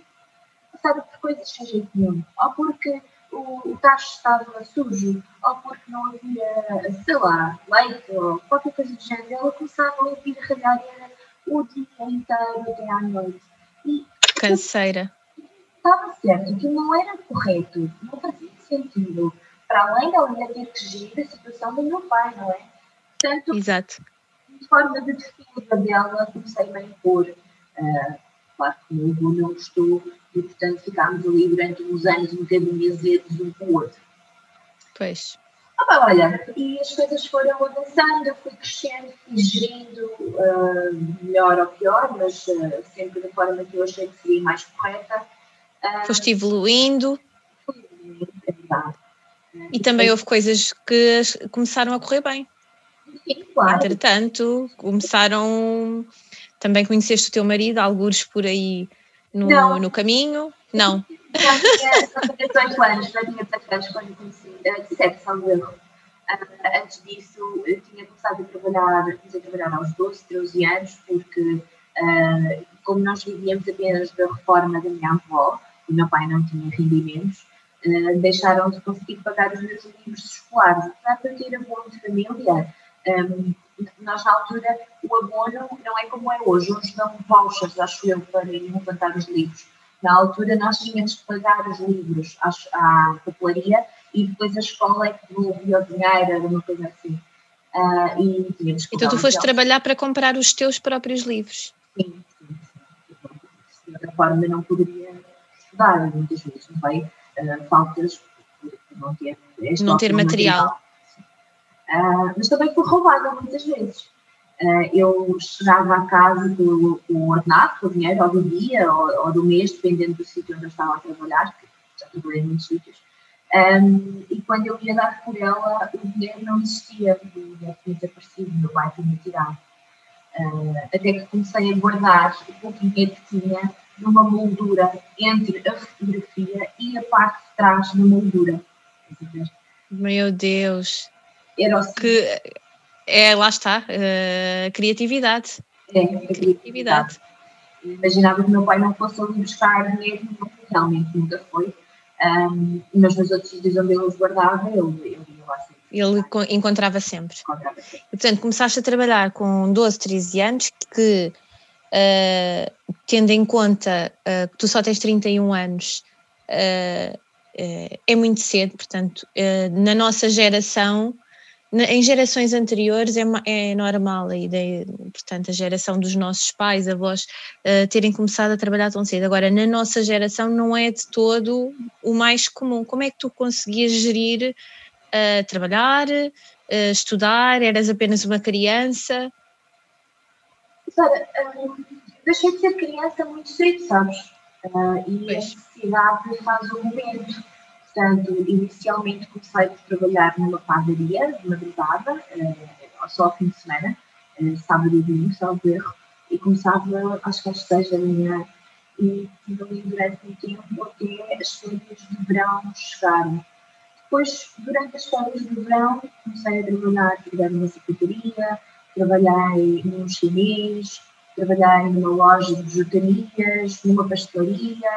[SPEAKER 2] passar por coisas sem jeito nenhum. Ou porque o, o tacho estava sujo, ou porque não havia, sei lá, leite ou qualquer coisa do género. Ela começava a ouvir ralhar o dia inteiro até à noite.
[SPEAKER 1] E, Canseira
[SPEAKER 2] estava certo, que não era correto, não fazia sentido. Para além dela ainda ter que gerir a situação do meu pai, não é?
[SPEAKER 1] Portanto, Exato.
[SPEAKER 2] De forma de defesa dela, comecei a impor. Uh, claro que o meu avô não gostou e, portanto, ficámos ali durante uns anos um bocadinho azedos um com o outro.
[SPEAKER 1] Pois.
[SPEAKER 2] Ah, olha, e as coisas foram avançando, eu fui crescendo, fui gerindo uh, melhor ou pior, mas uh, sempre da forma que eu achei que seria mais correta.
[SPEAKER 1] Foste evoluindo. E também houve coisas que começaram a correr bem.
[SPEAKER 2] Sim, claro.
[SPEAKER 1] Entretanto, começaram. Também conheceste o teu marido, algures por aí no, no caminho? Não.
[SPEAKER 2] Já tinha 18 anos, já tinha 18 anos quando conheci, 17, salvo erro. Antes disso, eu tinha começado a trabalhar, comecei a trabalhar aos 12, 13 anos, porque, uh, como nós vivíamos apenas da reforma da minha avó, o meu pai não tinha rendimentos, uh, deixaram de conseguir pagar os meus livros escolares. Apesar de eu ter abono de família, um, nós na altura o abono não é como é hoje, hoje dão vouchers, acho eu, para irem levantar os livros. Na altura nós tínhamos que pagar os livros à, à papelaria e depois a escola é que devolvia o dinheiro, era uma coisa assim. Uh, e tínhamos
[SPEAKER 1] que então tu foste trabalhar para comprar os teus próprios livros?
[SPEAKER 2] Sim, sim. sim. De outra forma não poderia estudar, muitas vezes, não vai? Uh, faltas por não ter,
[SPEAKER 1] não ter material. material.
[SPEAKER 2] Uh, mas também fui roubada muitas vezes. Uh, eu chegava a casa com o ordenado, com o dinheiro, ou do dia, ou, ou, do mês, dependendo do sítio onde eu estava a trabalhar, que já trabalhei em muitos sítios. Um, e quando eu ia dar por ela, o dinheiro não existia, o dinheiro tinha desaparecido, meu pai tinha tirado. Uh, até que comecei a guardar o pouco dinheiro que tinha numa moldura entre a fotografia e a parte de trás da moldura.
[SPEAKER 1] Meu Deus!
[SPEAKER 2] Era o
[SPEAKER 1] que é, lá está, uh, criatividade.
[SPEAKER 2] É, a criatividade. Imaginava que meu pai não fosse ali buscar dinheiro, realmente nunca foi. Um, mas nos outros sítios onde ele os guardava, ele, ele ia lá sempre.
[SPEAKER 1] Ele encontrava sempre.
[SPEAKER 2] Encontrava sempre.
[SPEAKER 1] E, portanto, começaste a trabalhar com 12, 13 anos, que uh, tendo em conta uh, que tu só tens 31 anos, uh, é muito cedo, portanto, na nossa geração, em gerações anteriores é, é normal a ideia, portanto, a geração dos nossos pais, avós, terem começado a trabalhar tão cedo. Agora, na nossa geração não é de todo o mais comum. Como é que tu conseguias gerir trabalhar, estudar? Eras apenas uma criança?
[SPEAKER 2] Olha, um, deixei de ser criança muito cedo, sabes? Uh, e pois. a necessidade faz o momento. Portanto, inicialmente comecei a trabalhar numa padaria de madrugada, uh, só ao fim de semana, uh, sábado e domingo, salvo erro, e começava que às seis da manhã e tive ali durante um tempo até as férias de verão chegarem. Depois, durante as férias de verão, comecei a trabalhar, trabalhar numa secretaria, trabalhei num chinês, trabalhei numa loja de bijuterias, numa pastelaria.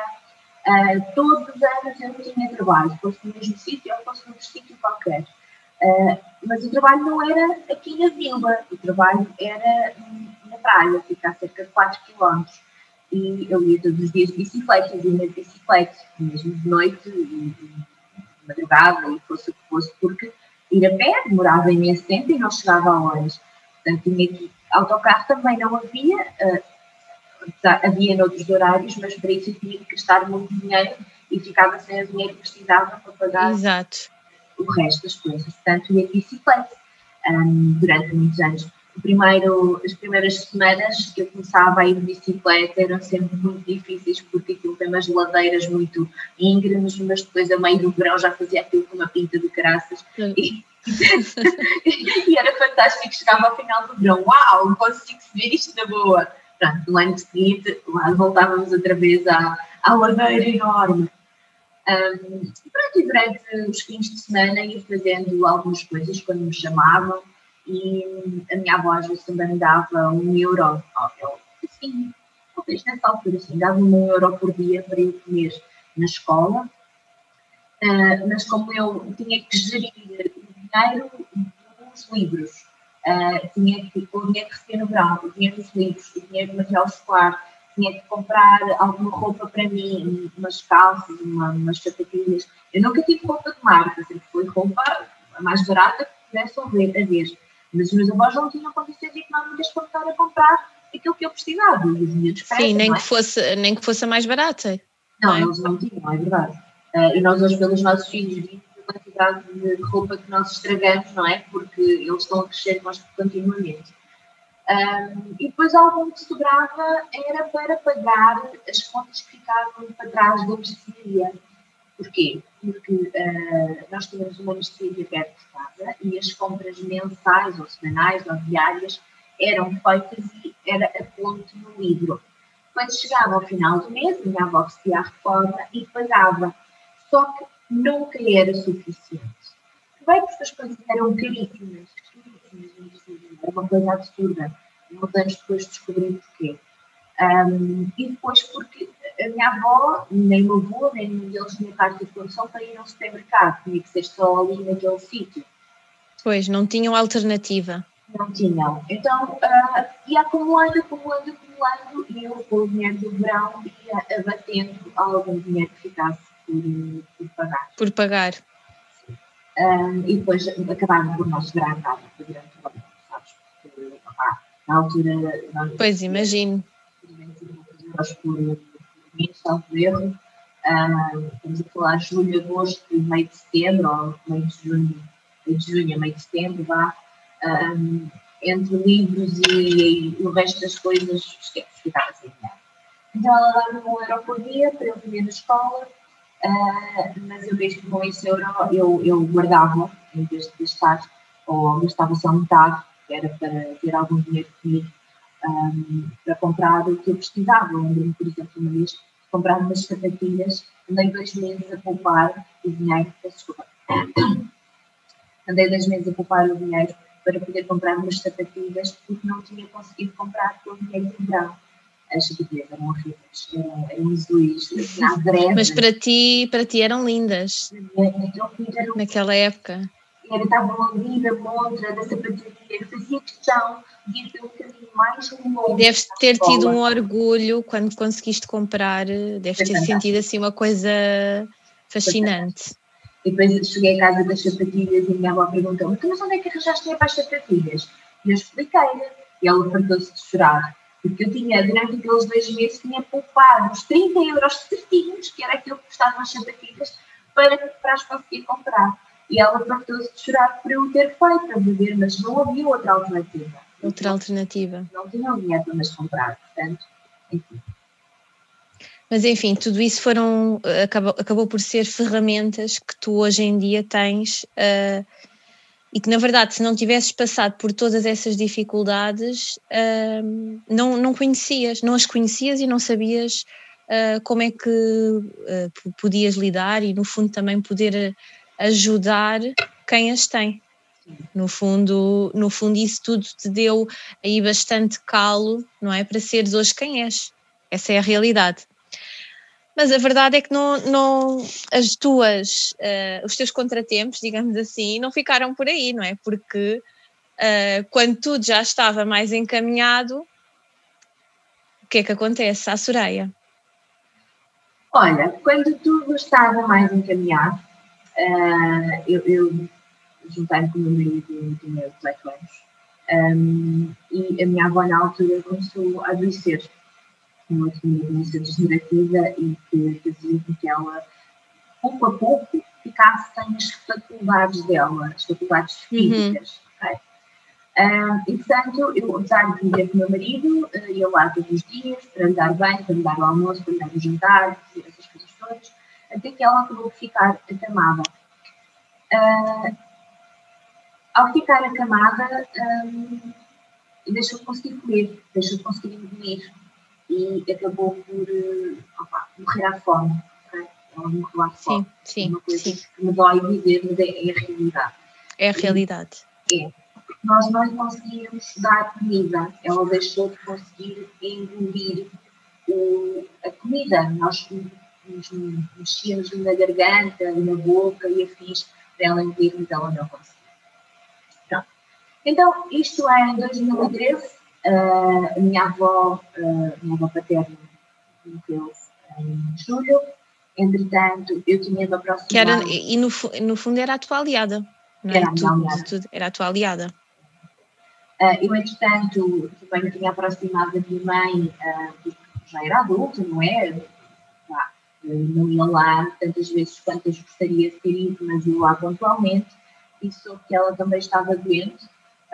[SPEAKER 2] Uh, todos os anos eu tinha trabalho, fosse no mesmo sítio ou fosse num sítio qualquer. Uh, mas o trabalho não era aqui na vila, o trabalho era na praia, fica a cerca de 4 km. E eu ia todos os dias de bicicleta, ia de bicicleta, mesmo de noite, e, de madrugada, e fosse o que fosse, porque ir a pé demorava imenso tempo e não chegava a horas. Portanto, tinha que autocarro também não havia, uh, havia noutros horários, mas para isso tinha que gastar muito dinheiro e ficava sem o dinheiro que precisava para pagar
[SPEAKER 1] Exato.
[SPEAKER 2] o resto das coisas. Portanto, ia de bicicleta um, durante muitos anos. Primeiro, as primeiras semanas que eu começava a ir de bicicleta eram sempre muito difíceis porque aquilo tem umas ladeiras muito íngremes, mas depois a meio do verão já fazia aquilo com uma pinta de caraças. E, <laughs> e era fantástico, chegava ao final do verão, uau, consigo ver isto na boa. Pronto, no ano seguinte, lá voltávamos outra vez à, à ladeira enorme. Um, pronto, e durante os fins de semana ia fazendo algumas coisas quando me chamavam e a minha avó às vezes também me dava um euro, assim, talvez nessa altura assim, dava-me um euro por dia para eu comer na escola, uh, mas como eu tinha que gerir dinheiro dos livros. Uh, tinha que, o dinheiro que recebia no verão, o dinheiro dos livros, o dinheiro do material escolar, tinha que comprar alguma roupa para mim, umas calças, uma, umas sapatilhas. Eu nunca tive roupa de marca, sempre foi roupa a mais barata que pudesse haver, a ver. Mas os meus avós não tinham condições económicas para estar a comprar aquilo que eu precisava.
[SPEAKER 1] Sim, nem, é? que fosse, nem que fosse a mais barata.
[SPEAKER 2] Não, não é? eles não tinham, é verdade. Uh, e nós hoje, pelos nossos filhos, quantidade de roupa que nós estragamos, não é? Porque eles estão a crescer continuamente. Um, e depois algum que sobrava era para pagar as contas que ficavam para trás da mercearia. Porquê? Porque uh, nós tínhamos uma mercearia perto de casa e as compras mensais ou semanais ou diárias eram feitas e era a ponte no livro. Quando chegava ao final do mês, minha avó recebia a reforma e pagava. Só que nunca era suficiente. Bem porque as coisas eram caríssimas, era uma coisa absurda. Uns anos depois descobri porquê. Um, e depois porque a minha avó, nem meu avô, nem nenhum deles tinha carta de condução para ir ao supermercado, tinha que ser só ali naquele sítio.
[SPEAKER 1] Pois, não tinham alternativa.
[SPEAKER 2] Não tinham. Então, uh, ia acumulando, acumulando, acumulando, e eu, com o dinheiro do verão, ia abatendo algum dinheiro que ficasse por, por pagar.
[SPEAKER 1] Por pagar.
[SPEAKER 2] Um, e depois acabaram por não chegar à casa durante o ano, sabes? Porque, opa, na altura. Nós,
[SPEAKER 1] pois, imagino.
[SPEAKER 2] Euros por, mês, salvo erro. Um, estamos a falar de julho, agosto, meio de setembro, ou meio de junho, meio de junho, meio de setembro, vá. Um, entre livros e, e, o resto das coisas, esquece, ficava sem dinheiro. Então ela dava um euro por dia para eu viver na escola Uh, mas eu vejo que com esse euro eu, eu guardava, em vez de gastar, ou gastava só metade, era para ter algum dinheiro comigo, um, para comprar o que eu precisava. Lembro-me, por exemplo, uma vez de comprar umas sapatilhas, andei dois meses a poupar o dinheiro, desculpa, <coughs> andei dois meses a poupar o dinheiro para poder comprar umas sapatilhas, porque não tinha conseguido comprar com o dinheiro do verão as sapatilhas eram horríveis, eram, eram azuis,
[SPEAKER 1] Mas para ti, para ti eram lindas. Naquela época.
[SPEAKER 2] Era, estavam ali na montra da sapatilha, fazia questão de ir pelo caminho mais longo.
[SPEAKER 1] Deves ter tido um orgulho quando conseguiste comprar, deves ter sentido assim uma coisa fascinante.
[SPEAKER 2] E depois cheguei à casa das sapatilhas e a minha avó perguntou-me: mas onde é que arranjaste para as sapatilhas? E eu expliquei-lhe. E ela fartou-se de chorar porque eu tinha, durante aqueles dois meses, tinha poupado os 30 euros certinhos, que era aquilo que custavam as sapatilhas, para, para as conseguir comprar. E ela partiu-se de chorar por eu ter feito, a beber, mas não havia outra alternativa.
[SPEAKER 1] outra alternativa.
[SPEAKER 2] Não tinham dinheiro para mas comprar, portanto, enfim.
[SPEAKER 1] Mas enfim, tudo isso foram, acabou, acabou por ser ferramentas que tu hoje em dia tens uh, e que na verdade se não tivesses passado por todas essas dificuldades uh, não, não conhecias, não as conhecias e não sabias uh, como é que podias lidar e no fundo também poder ajudar quem as tem. No fundo, no fundo isso tudo te deu aí bastante calo, não é, para seres hoje quem és. Essa é a realidade. Mas a verdade é que não, não as tuas, uh, os teus contratempos, digamos assim, não ficaram por aí, não é? Porque uh, quando tudo já estava mais encaminhado, o que é que acontece à Soraya?
[SPEAKER 2] Olha, quando tudo estava mais encaminhado, uh, eu, eu juntei-me com o meu marido, tinha 18 anos, um, e a minha avó na altura começou a adoecer uma doença degenerativa e que fazia com que ela, pouco a pouco, ficasse sem as faculdades dela, as faculdades uhum. físicas. Uhum. Okay? Um, e, portanto, eu, apesar de viver com o meu marido, ia lá todos os dias para me dar bem, para me dar o almoço, para me dar o jantar, essas coisas todas, até que ela acabou por ficar acamada. Uh, ao ficar acamada, um, deixou de conseguir comer, deixou de conseguir dormir e acabou por uh, opa, morrer à fome. Okay? Ela morreu à fome.
[SPEAKER 1] Sim, sim.
[SPEAKER 2] Uma coisa
[SPEAKER 1] sim.
[SPEAKER 2] que me dói dizer, mas é, é a realidade.
[SPEAKER 1] É a realidade.
[SPEAKER 2] E, é. Nós não conseguíamos dar comida, ela deixou de conseguir engolir o, a comida. Nós nos mexíamos na garganta, na boca e afins para ela engolir, mas ela não conseguia. Pronto. Então, isto é em 2013, Uh, a minha avó, uh, minha avó paterna, morreu em julho. Entretanto, eu tinha de aproximar.
[SPEAKER 1] Que era, e no, no fundo era a tua aliada. Não é?
[SPEAKER 2] era, a minha aliada.
[SPEAKER 1] Tudo, era a tua aliada.
[SPEAKER 2] Uh, eu, entretanto, também me tinha aproximado da minha mãe, porque já era adulta, não é? Não ia lá tantas vezes quantas gostaria de ter ido, mas ia lá pontualmente e soube que ela também estava doente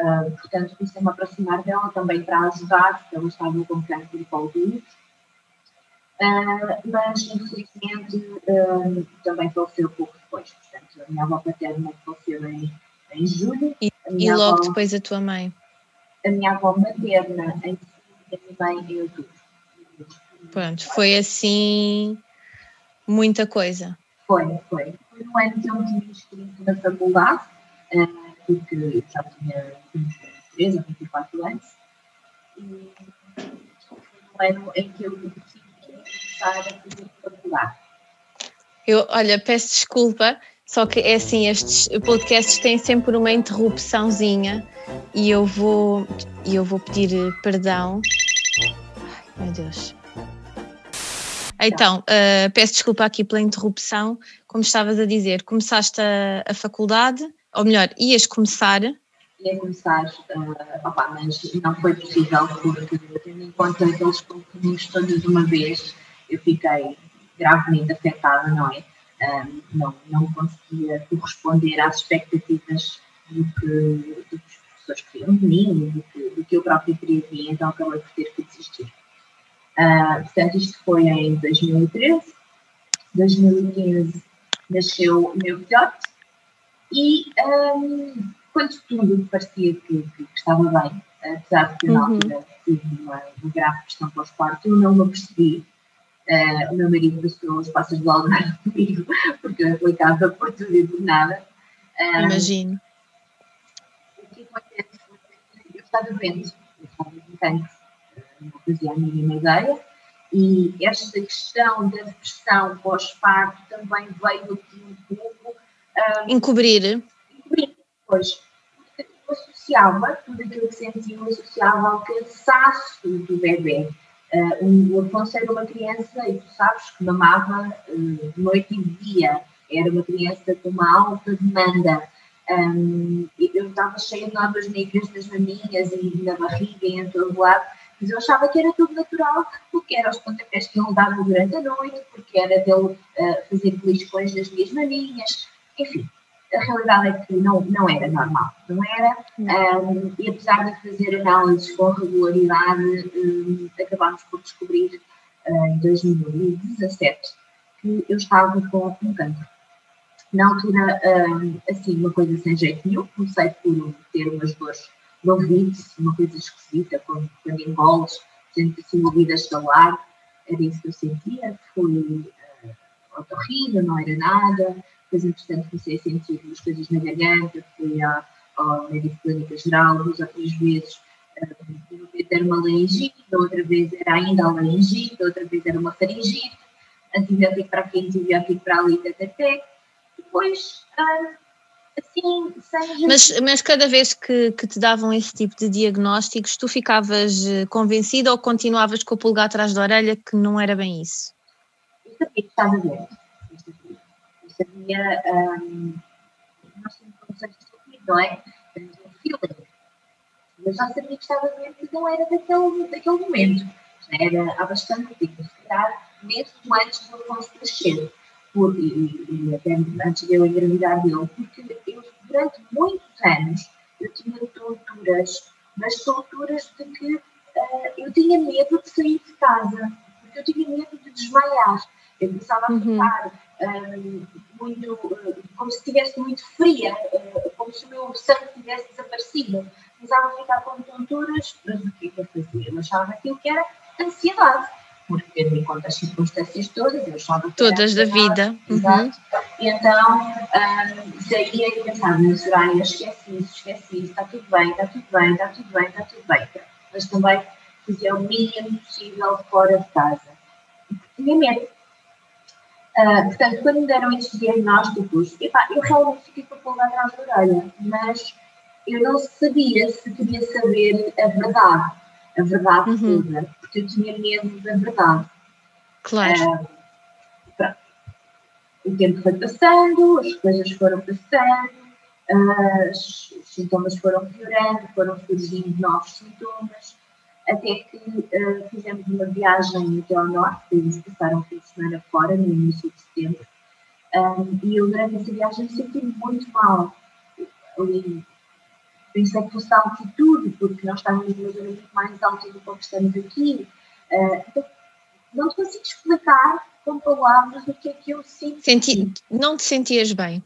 [SPEAKER 2] Uh, portanto, comecei-me a aproximar dela também para ajudar, porque ela estava com câncer de colo. Uh, mas, infelizmente, uh, também faleceu pouco depois. Portanto, a minha avó paterna faleceu em, em julho.
[SPEAKER 1] E, e logo avó, depois a tua mãe?
[SPEAKER 2] A minha avó materna em e a minha mãe em outubro.
[SPEAKER 1] Pronto, foi assim muita coisa.
[SPEAKER 2] Foi, foi. Foi no ano que eu me tinha inscrito na faculdade. Uh, porque eu já tinha 23 ou 24 anos, e foi um ano em que eu decidi começar a fazer faculdade.
[SPEAKER 1] Eu, olha, peço desculpa, só que é assim, estes podcasts têm sempre uma interrupçãozinha e eu vou, eu vou pedir perdão. Ai, meu Deus. Então, uh, peço desculpa aqui pela interrupção. Como estavas a dizer, começaste a, a faculdade, ou melhor, ias começar?
[SPEAKER 2] Ia começar, uh, opa, mas não foi possível porque, tendo em conta aqueles compromissos todos de uma vez, eu fiquei gravemente afetada, não é? Não, não conseguia corresponder às expectativas do que, do que os professores queriam de mim, do que, do que eu própria queria de mim, então acabei por ter que desistir. Uh, portanto, isto foi em 2013. 2015 nasceu o meu filhote, e um, quando tudo parecia que, que, estava bem, apesar de que na uhum. altura tive uma, uma grave questão pós-parto, eu não me apercebi. Uh, o meu marido passou os passos de Algarve <laughs> comigo, porque eu aplicava por tudo e por nada.
[SPEAKER 1] Um, Imagino.
[SPEAKER 2] O que acontece eu estava doente, eu estava doente, não fazia a mínima ideia, e esta questão da depressão pós-parto também veio aqui um pouco
[SPEAKER 1] um, encobrir.
[SPEAKER 2] Encobrir, pois. Eu associava tudo aquilo que sentia, eu associava ao cansaço do bebê. Uh, o Afonso era uma criança, e tu sabes, que mamava uh, noite e dia. Era uma criança com uma alta demanda. Um, eu estava cheia de novas negras nas maminhas e na barriga e em todo lado, mas eu achava que era tudo natural, porque era os pontapés que ele dava durante a noite, porque era dele uh, fazer beliscões nas minhas maminhas, enfim, a realidade é que não, não era normal, não era, um, e apesar de fazer análises com regularidade, um, acabámos por descobrir uh, em 2017 que eu estava com um cancro. Na altura, um, assim, uma coisa sem jeito nenhum, comecei por ter umas dores no ouvido, uma coisa esquisita, quando, quando engoles, sente assim ouvido a estalar, era isso que eu sentia, foi uh, otorrino, não era nada, depois entretanto comecei a sentir umas coisas na garganta, fui à, ao médico clínica geral duas ou três vezes, uh, uma vez era uma laringite, outra vez era ainda a laringite, outra vez era uma faringite, antibiótico para aqui, antibiótico para ali, até depois uh, assim, sem...
[SPEAKER 1] Mas, mas cada vez que, que te davam esse tipo de diagnósticos, tu ficavas eh, convencida ou continuavas com o pulgar atrás da orelha que não era bem isso?
[SPEAKER 2] Eu sabia que estava bem. Sabia, um, nós temos condições de sentido, não é? Temos um feeling. Eu já sabia que estava bem, que não era daquele, daquele momento. Já era há bastante tempo, se calhar mesmo antes do Afonso nascer por, e, e, até antes de eu engravidar dele, porque eu, durante muitos anos eu tinha tonturas, mas tonturas de que uh, eu tinha medo de sair de casa, porque eu tinha medo de desmaiar. Eu começava a uhum. ficar muito, uh, como se estivesse muito fria, como se o meu sangue tivesse desaparecido. Começava a ficar com tonturas, mas o que é que eu fazia? Eu achava aquilo que era ansiedade porque tendo em conta as circunstâncias todas, eu estava
[SPEAKER 1] Todas da vida.
[SPEAKER 2] Uhum. E então um, saía e pensava, na Soraya, esquece isso, esquece isso, está tudo bem, está tudo bem, está tudo bem, está tudo bem. Mas também fazia o mínimo possível fora de casa. Tinha medo. Uh, portanto, quando me deram estes diagnósticos, epá, eu realmente fiquei com a pulga atrás da orelha, mas eu não sabia se queria saber a verdade, a verdade uhum. toda porque eu tinha medo da verdade.
[SPEAKER 1] Claro.
[SPEAKER 2] Uh, o tempo foi passando, as coisas foram passando, uh, os sintomas foram piorando, foram surgindo novos sintomas, até que uh, fizemos uma viagem até ao norte, eles passaram um fim de semana fora, no início de setembro, um, e eu durante essa viagem senti-me muito mal. Ali pensei que fosse a altitude, porque nós estávamos numa zona muito mais alta do que estamos aqui. Uh, não te consigo explicar com palavras o que é que eu sinto.
[SPEAKER 1] Senti, não te sentias bem?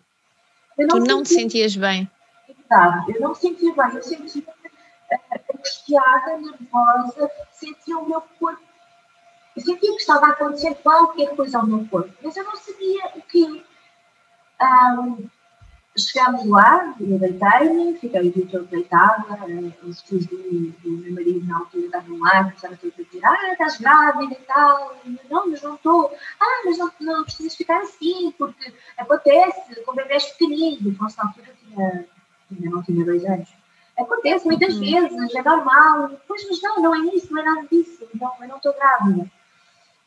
[SPEAKER 1] Não tu não te sentias bem?
[SPEAKER 2] Eu não sentia bem, eu sentia angustiada, nervosa, sentia o meu corpo. Eu sentia que estava a acontecer qualquer coisa ao meu corpo, mas eu não sabia o que. Um, Chegámos lá, eu deitei-me, fiquei o dia todo deitada, os tios do, do, meu marido na altura estavam lá, começaram todos a dizer, ah, estás grávida e tal, não, mas não estou, ah, mas não, não precisas ficar assim, porque acontece com bebês pequeninos, o Afonso na altura tinha, ainda não tinha dois anos, acontece muitas uhum. vezes, é normal, pois, mas não, não é isso, não é nada disso, não, eu não estou grávida.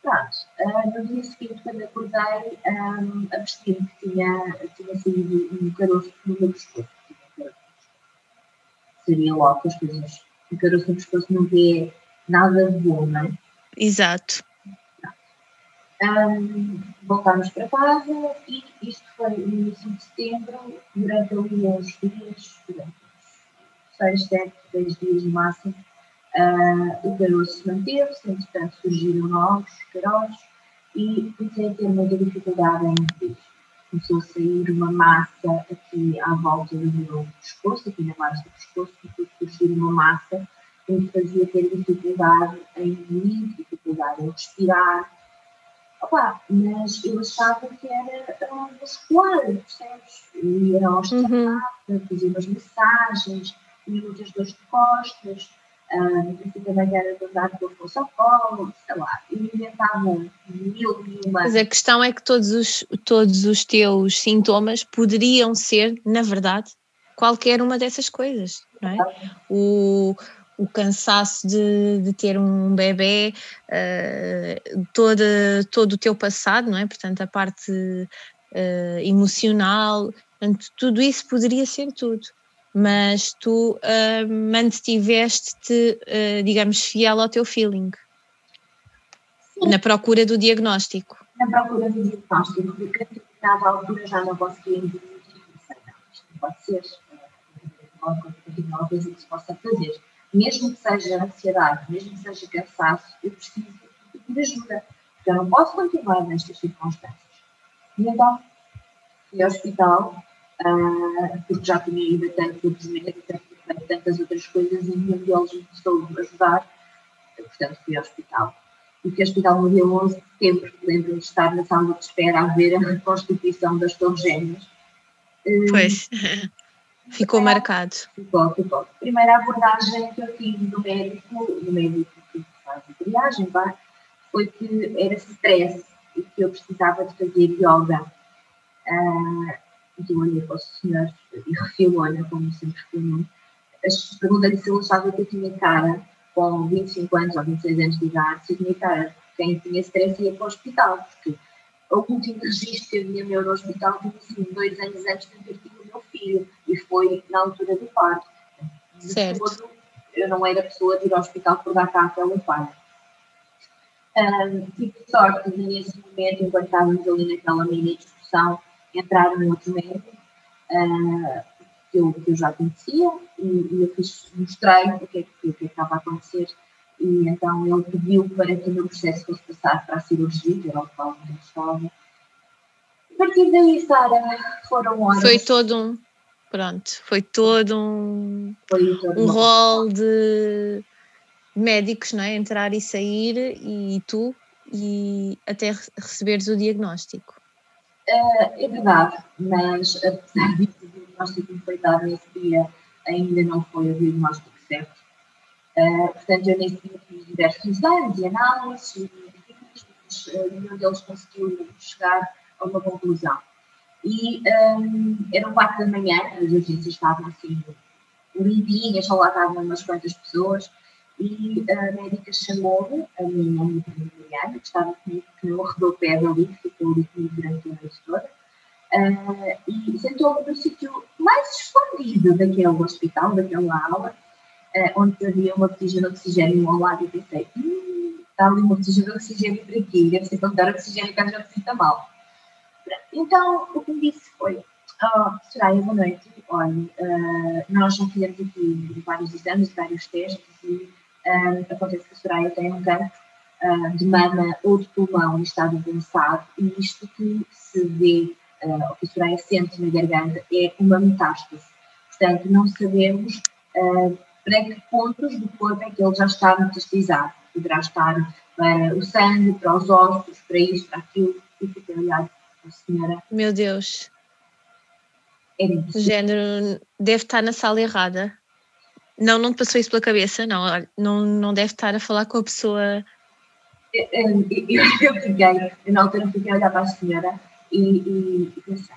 [SPEAKER 2] Pronto, uh, no dia seguinte, quando acordei, um, apercebi-me que tinha, tinha saído um caroço no meu pescoço. Seria logo as coisas. O caroço no pescoço não é nada de bom, não é?
[SPEAKER 1] Exato.
[SPEAKER 2] Um, voltámos para casa e isto foi no início de setembro, durante ali uns dias, durante uns 6, 7, 10 dias no máximo, Uh, o caroço manteve-se, entretanto surgiram novos caroços e comecei a ter muita dificuldade em medir. Começou a sair uma massa aqui à volta do meu pescoço, aqui na base do pescoço, começou a surgir uma massa que me fazia ter dificuldade em medir, dificuldade em respirar. Opa, mas eu achava que era um muscular, percebes? Ia ao osteopata, uhum. fazia umas massagens, tinha muitas dores de costas, uh, também era usado pelo Fossocolo, sei lá, inventavam mil e uma.
[SPEAKER 1] Mas a questão é que todos os, todos os teus sintomas poderiam ser, na verdade, qualquer uma dessas coisas, não é? O, o cansaço de, de ter um bebê, uh, todo, todo o teu passado, não é? Portanto, a parte uh, emocional, portanto, tudo isso poderia ser tudo mas tu uh, mantiveste-te, uh, digamos, fiel ao teu feeling. Sim. Na procura do diagnóstico.
[SPEAKER 2] Na procura do diagnóstico, porque a determinada altura já não conseguia induzir pode ser uma coisa que se possa fazer. Mesmo que seja ansiedade, mesmo que seja cansaço, eu preciso de ajuda, porque eu não posso continuar nestas circunstâncias. E então, fui ao hospital, uh, porque já tinha ido a tantos médicos, tantas outras coisas, e nenhum deles me soube ajudar, portanto fui ao hospital. E fui ao hospital no dia 11 de setembro, lembro-me de estar na sala de espera a ver a reconstituição das torres gêmeas.
[SPEAKER 1] Pois, <laughs> ficou marcado.
[SPEAKER 2] Ficou, ficou. Primeira abordagem que eu tive do médico, do médico que faz a triagem, foi que era stress e que eu precisava de fazer yoga. Uh, eu olhei para o senhor e refilou-lhe, como sempre fui. Perguntei-lhe se ele achava que eu tinha cara, com 25 anos ou 26 anos de idade, se eu tinha cara quem tinha stress ia para o hospital, porque o último registro que havia meu no hospital tinha sido dois anos antes de ter tido o meu filho, e foi na altura do parto.
[SPEAKER 1] certo.
[SPEAKER 2] Todo, eu não era pessoa de ir ao hospital por dar cá pelo parto. Um, tive sorte de, nesse momento, enquanto estávamos ali naquela mini discussão, entrar um outro médico uh, que, eu, que eu já conhecia e, e eu fiz, mostrei o que, é que, o que, é estava a acontecer e então ele pediu para que o meu processo fosse passado para a cirurgia, que era o qual eu estava. A partir daí, Sara, foram horas.
[SPEAKER 1] Foi todo um, pronto, foi todo um, foi todo um rol de médicos, não é? Entrar e sair e tu, e até receberes o diagnóstico.
[SPEAKER 2] É, é verdade, mas apesar disso, o diagnóstico que nesse dia ainda não foi o diagnóstico certo. Uh, portanto, eu nesse dia fiz diversos exames e análises, e, mas uh, nenhum deles conseguiu chegar a uma conclusão. E um, eram quatro da manhã, as urgências estavam assim limpinhas, só lá estavam umas quantas pessoas, e a médica chamou-me, a minha amiga Que estava comigo, que não arredou pé ali, que ficou ali comigo durante a noite toda, uh, e sentou-me no sítio mais escondido daquele hospital, daquela aula, uh, onde havia uma botija de oxigênio ao lado, e pensei, hum, está ali uma botija de oxigênio por aqui, deve ser para dar oxigênio que a gente sinta mal. Então, o que me disse foi, oh, Soraya, boa noite, olha, uh, nós já fizemos aqui vários exames, vários testes, e acontece que a Soraya tem um cancro uh, de mama ou de pulmão em estado avançado e isto que se vê, uh, que a Soraya sente na garganta é uma metástase. Portanto, não sabemos uh, para que pontos do corpo é que ele já está metastizado. Poderá estar para o sangue, para os ossos, para isto, para aquilo, e olhado para a senhora.
[SPEAKER 1] Meu Deus. É o género deve estar na sala errada. Não, não te passou isso pela cabeça? Não, não, não deve estar a falar com a pessoa.
[SPEAKER 2] Eu, eu, eu fiquei, eu na altura fiquei a olhar para a senhora e, e, e pensei,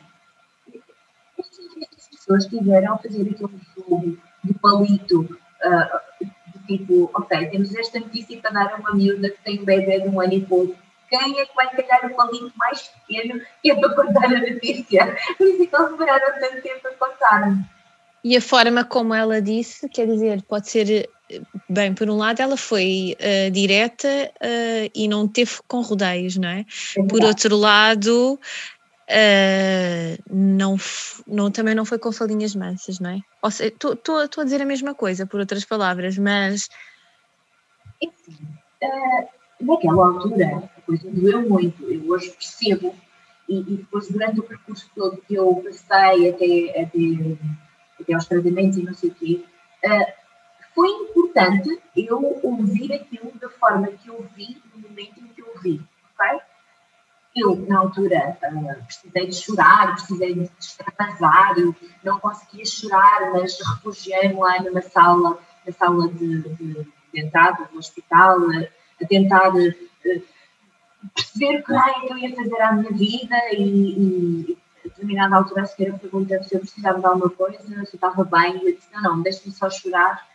[SPEAKER 2] estas pessoas tiveram a fazer aquele jogo de palito, uh, tipo, ok, temos esta notícia para dar a uma miúda que tem um bebê de um ano e pouco, quem é que vai calhar o palito mais pequeno que é para contar a notícia? Por isso é que eles demoraram tanto tempo a contar-me.
[SPEAKER 1] E a forma como ela disse, quer dizer, pode ser, bem, por um lado, ela foi uh, direta uh, e não teve com rodeios, não é? é por outro lado, uh, não, não, também não foi com falinhas mansas, não é? Estou a dizer a mesma coisa, por outras palavras, mas.
[SPEAKER 2] Enfim, naquela altura, a coisa doeu muito, eu hoje percebo, e, e depois, durante o percurso todo que eu passei até. até até aos tratamentos e não sei o quê, foi importante eu ouvir aquilo da forma que eu vi no momento em que eu vi, ok? Eu, na altura, uh, precisei de chorar, precisei de extravasar, eu não conseguia chorar, mas refugiei-me lá numa sala, na sala de, de, do hospital, a, tentar uh, perceber o que é que eu ia fazer à minha vida e, e a determinada altura a senhora pergunta se eu precisava de alguma coisa, se eu estava bem, e eu disse, não, não, deixe-me só chorar.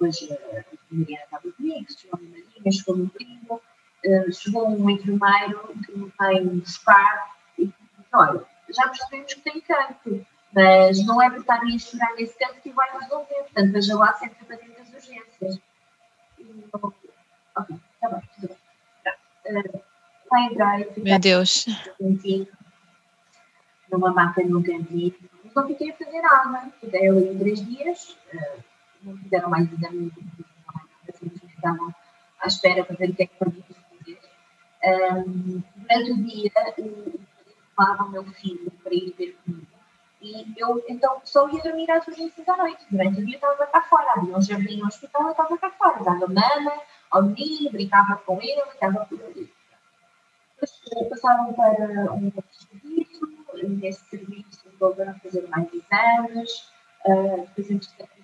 [SPEAKER 2] Depois a Mariana estava comigo, chegou a Maria, chegou o meu primo, chegou um enfermeiro que me veio buscar e disse, olha, já percebemos que tem canto, mas não é por estar a chorar nesse canto que vai resolver, portanto veja lá sempre para dentro das urgências. E eu, ok, está bem, tudo bem. Uh, vai entrar e
[SPEAKER 1] Meu Deus.
[SPEAKER 2] numa maca num cantinho, não fiquei a fazer nada. Fiquei ali três dias, uh, não fizeram mais exames, assim, ficavam à espera para ver o que é que podia fazer. Um, durante o dia, o levava o meu filho para ir ver comigo. E eu, então, só ia dormir às urgências à noite. Durante o dia estava cá fora. Havia um jardim no hospital, eu estava cá fora. Dava mama ao menino, brincava com ele, estava por ali. Depois passaram para um outro serviço. Nesse serviço voltaram a fazer mais exames. Uh, depois, entretanto,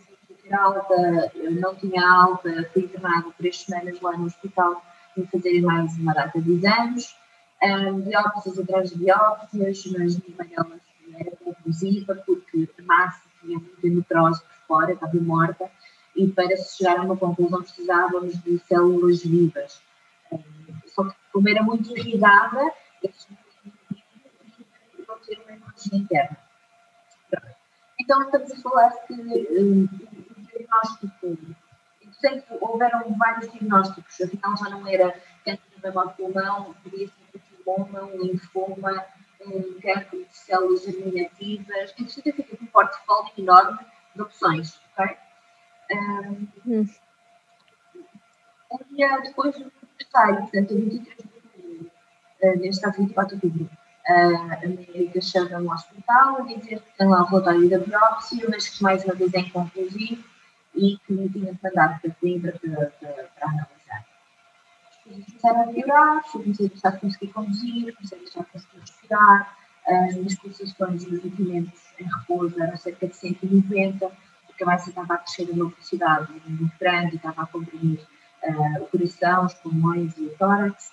[SPEAKER 2] ter alta, não tinha alta, fui internada três semanas lá no hospital e fazer mais uma data de exames um, biópsias atrás de biópsias, mas nenhuma delas era conclusiva porque a massa tinha muita necrose por fora, estava morta, e para se chegar a uma conclusão precisávamos de células vivas. Um, só que como era muito irrigada, eles não ter uma hemorragia interna. Então estamos a falar que um, o diagnóstico, sempre houveram vários diagnósticos, afinal já não era câncer do mamão pulmão, podia ser linfoma, um linfoma, um cancro de células germinativas. Então, fica com um portfólio enorme de opções, ok? Um, hum. um dia depois do aniversário, portanto, a 23 de outubro, uh, neste caso 24 de outubro, uh, a médica chama-me ao hospital a dizer que tem lá o relatório da biópsia, mas que mais uma vez é inconclusivo e que tinha mandado para Coimbra para, para, para analisar começaram a piorar, comecei a deixar de conseguir conduzir, comecei a deixar de conseguir respirar, as minhas pulsações e os batimentos em repouso eram cerca de 190, porque a massa estava a crescer a uma velocidade muito grande e estava a comprimir uh, o coração, os pulmões e o tórax.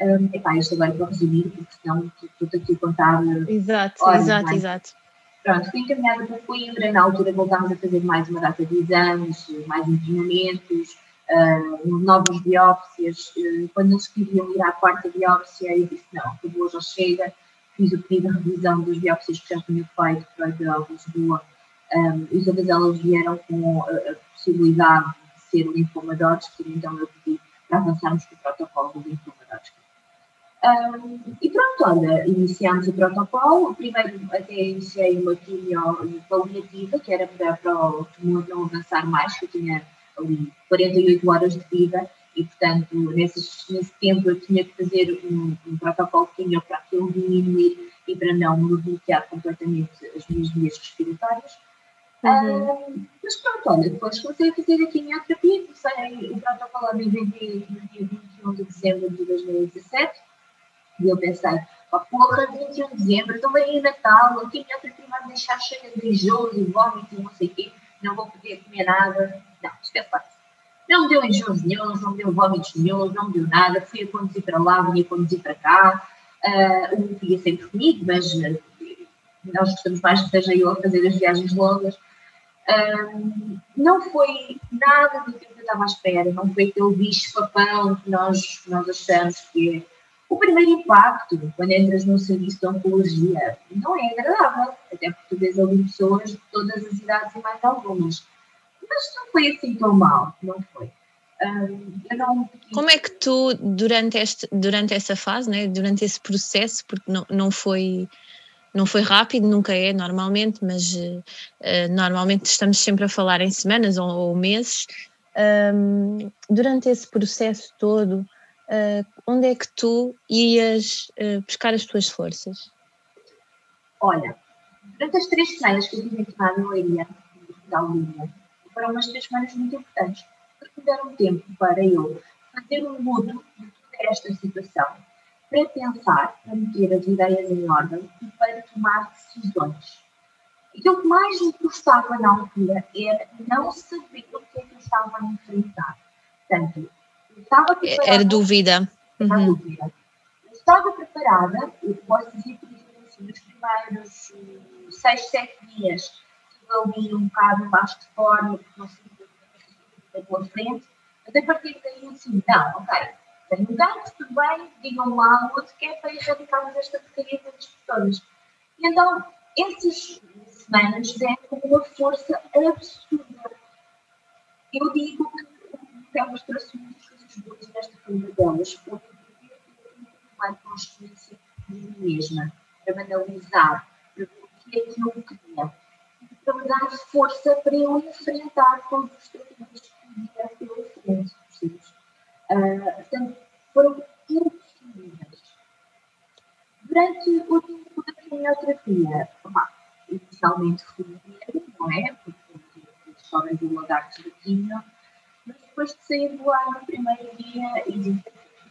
[SPEAKER 2] Um, epá, isto agora para resumir, porque senão estou aqui a contar.
[SPEAKER 1] Exato, horas, exato, é? exato.
[SPEAKER 2] Pronto, fui encaminhada para Coimbra, na altura voltámos a fazer mais uma data de exames, mais treinamentos, uh, novas biópsias. Uh, quando eles queriam ir à quarta biópsia, eu disse: não, acabou, já chega. Fiz o pedido de revisão das biópsias que já tinha feito para a de Lisboa. Um, e todas elas vieram com a, a possibilidade de ser linfoma Hodgkin, então eu pedi para avançarmos com o protocolo do linfoma Hodgkin. Um, e pronto, olha, iniciámos o protocolo. Primeiro até iniciei uma quimio paliativa, que era para, para o tumor não avançar mais, que eu tinha ali 48 horas de vida e, portanto, nesses, nesse tempo eu tinha que fazer um, um protocolo químico para aquilo diminuir e para não me bloquear completamente as minhas vias respiratórias. Uhum. mas pronto, olha, depois comecei a fazer a quimioterapia, comecei o protocolo a BVD no dia 21 de dezembro de 2017 e eu pensei, oh, porra, 21 de dezembro, estou bem em Natal, a quimioterapia vai me deixar cheia de enjoos e vômitos e não sei o quê, não vou poder comer nada. Não, esquece lá. Não me deu enjoos nenhum, não deu vômitos nenhum, não deu nada. Fui a conduzir para lá, vinha a conduzir para cá. Uh, o ia sempre comigo, mas uh, nós gostamos mais que seja eu a fazer as viagens longas. Uh, não foi nada do que eu estava à espera, não foi aquele bicho papão que nós, nós achamos que é. O primeiro impacto, quando entras num serviço de oncologia, não é agradável, até porque tu vês ali pessoas de todas as idades e mais algumas mas não foi assim tão mal, não foi.
[SPEAKER 1] Como é que tu, durante, este, durante essa fase, né, durante esse processo, porque não, não foi não foi rápido, nunca é normalmente, mas uh, normalmente estamos sempre a falar em semanas ou, ou meses. Um, durante esse processo todo, uh, onde é que tu ias uh, buscar as tuas forças?
[SPEAKER 2] Olha, durante as três semanas que eu tive no Leiria, no Hospital Línia, foram umas três semanas muito importantes, porque deram tempo para eu fazer um luto de toda esta situação, para pensar, para meter as ideias em ordem e para tomar decisões. E o que mais me custava na altura era não saber o que é que eu estava a enfrentar. Portanto, estava preparada.
[SPEAKER 1] Era dúvida.
[SPEAKER 2] Era uhum. dúvida. Eu estava preparada, eu posso dizer, assim, nos primeiros seis, sete dias, ali um bocado baixo de forma, porque não sei da tua frente, mas a partir daí assim, não, ok, tenho um gato, tudo bem, digam lá o outro que é para erradicarmos esta porcaria das pessoas. E então, essas semanas deram uma força absurda. Eu digo que elas trouxe delas, porque eu tive tomar consciência de mim mesma, para me analisar, para ver o que aquilo que tinha. Para me dar força para eu enfrentar todos os desafios que vieram pela frente, percebes? Uh, portanto, foram impossíveis. Durante o tempo da quimioterapia, inicialmente fui dinheiro, não é? Porque homens do lagarto da quimio, depois de sair do ar no primeiro dia e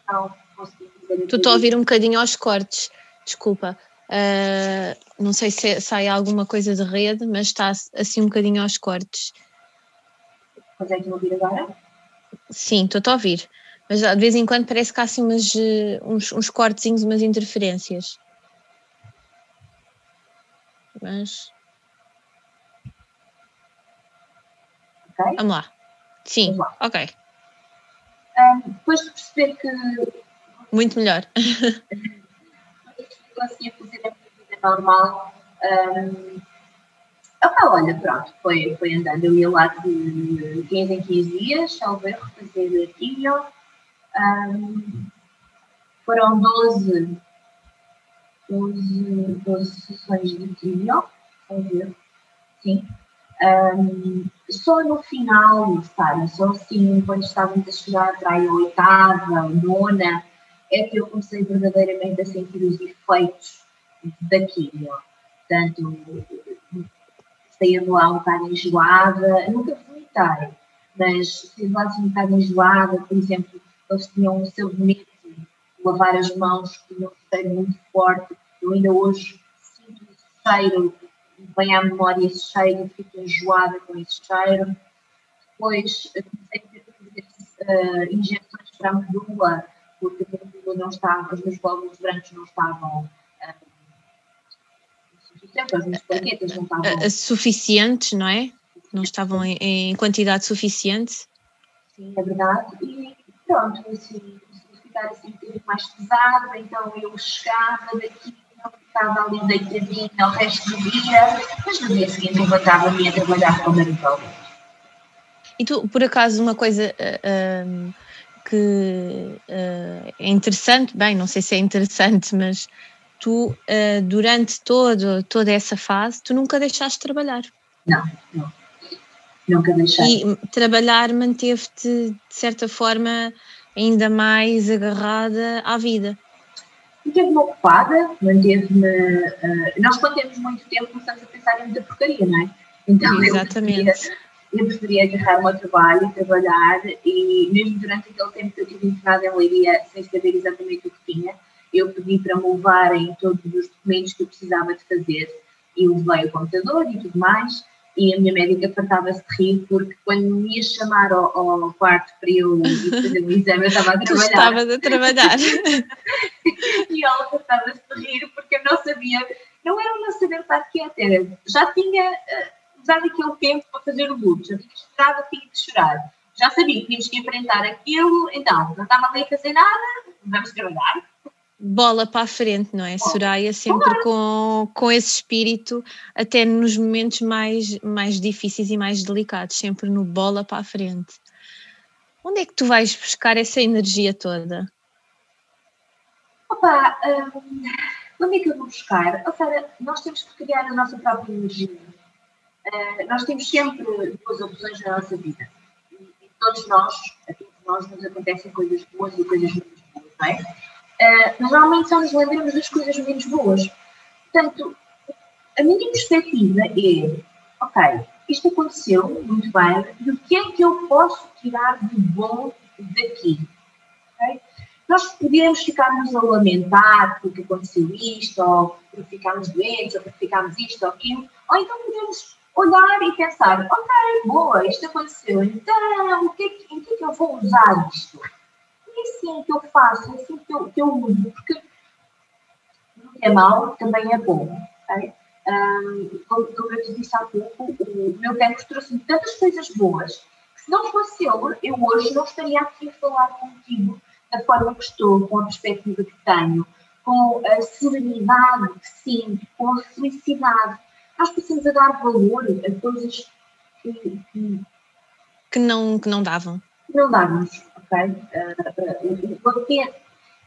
[SPEAKER 2] fazer.
[SPEAKER 1] Tu estou a ouvir um bocadinho aos cortes, desculpa. Uh, não sei se sai alguma coisa de rede, mas está assim um bocadinho aos cortes.
[SPEAKER 2] Consegues ouvir agora?
[SPEAKER 1] Sim, estou a ouvir. Mas de vez em quando parece que há assim umas, uns, uns cortezinhos, umas interferências. Mas.
[SPEAKER 2] Okay.
[SPEAKER 1] Vamos lá. Sim, ok.
[SPEAKER 2] Um, depois de perceber que.
[SPEAKER 1] Muito melhor. <laughs>
[SPEAKER 2] conseguia fazer a minha vida normal. Um, opa, olha, pronto, foi, foi andando. Eu ia lá de 15 em 15 dias, salvo erro, fazer quimio. Um, foram 12, 12, 12 sessões de quimio, salvo erro, sim. Um, só no final, sabe, só assim, quando estávamos a chegar para a oitava, nona, é que eu comecei verdadeiramente a sentir os efeitos daquilo. Portanto, saía lá um bocado enjoada, nunca vomitei, mas saía lá assim um bocado enjoada, por exemplo, eles tinham o seu bonito de lavar as mãos, tinham um cheiro muito forte, eu ainda hoje sinto esse cheiro, vem à memória esse cheiro, fico enjoada com esse cheiro. Depois comecei a fazer uh, injeções para a medula, porque a não estava, os meus glóbulos brancos não estavam suficientes, não estavam...
[SPEAKER 1] Suficientes, não é? Não estavam em, em, quantidade suficiente?
[SPEAKER 2] Sim, é verdade. E pronto, assim, ficar assim um bocadinho mais pesado, então eu chegava daqui, ficava ali deitadinha o resto do dia, mas no dia seguinte levantava-me a trabalhar com a
[SPEAKER 1] E tu, por acaso, uma coisa... Uh, que uh, é interessante, bem, não sei se é interessante, mas tu, uh, durante todo, toda essa fase, tu nunca deixaste de trabalhar.
[SPEAKER 2] Não, não. Nunca deixei.
[SPEAKER 1] E trabalhar manteve-te, de certa forma, ainda mais agarrada à vida.
[SPEAKER 2] Manteve-me ocupada, manteve-me. Uh, nós, quando temos muito tempo, começamos a pensar em muita porcaria, não é?
[SPEAKER 1] Então, Exatamente
[SPEAKER 2] eu preferia agarrar o meu trabalho trabalhar e mesmo durante aquele tempo que eu estive internada em Leiria sem saber exatamente o que tinha, eu pedi para me levarem todos os documentos que eu precisava de fazer e levei o computador e tudo mais e a minha médica fartava-se de rir porque quando me ia chamar ao, ao quarto para eu fazer o exame eu estava a trabalhar.
[SPEAKER 1] Estavas a trabalhar. <laughs>
[SPEAKER 2] e ela fartava-se de rir porque eu não sabia, não era o não saber estar quieta, era, já tinha eh, usado aquele tempo para fazer o luto, já tinha esperado, tinha de chorar. Já sabia que tínhamos que enfrentar aquilo, então não estava ali a fazer nada, vamos trabalhar.
[SPEAKER 1] Bola para a frente, não é? Soraya sempre com, com esse espírito, até nos momentos mais, mais difíceis e mais delicados, sempre no bola para a frente. Onde é que tu vais buscar essa energia toda?
[SPEAKER 2] Opa, hum, onde é que eu vou buscar? Ou seja, nós temos que criar a nossa própria energia uh, nós temos sempre duas opções na nossa vida. E, e todos nós, a todos nós, nos acontecem coisas boas e coisas menos boas, não é? Normalmente só nos lembramos das coisas menos boas. Portanto, a minha perspectiva é: ok, isto aconteceu, muito bem, e o que é que eu posso tirar de bom daqui? Okay? Nós podemos ficar-nos a lamentar porque aconteceu isto, ou porque ficámos doentes, ou porque ficámos isto ou aquilo, ou então podemos olhar e pensar, ok, boa, isto aconteceu, então o que, é em que, é que eu vou usar isto? É assim que eu faço, é assim que eu, que eu uso, porque o que é mau também é bom, ok? Um, como, como eu te disse há pouco, o meu cancro trouxe-me tantas coisas boas que se não fosse ele, eu hoje não estaria aqui a falar contigo da forma que estou, com a perspectiva que tenho, com a serenidade que sinto, com a felicidade nós precisamos a dar valor a coisas que, que,
[SPEAKER 1] que, não, que não davam.
[SPEAKER 2] Que não dávamos, ok? Uh,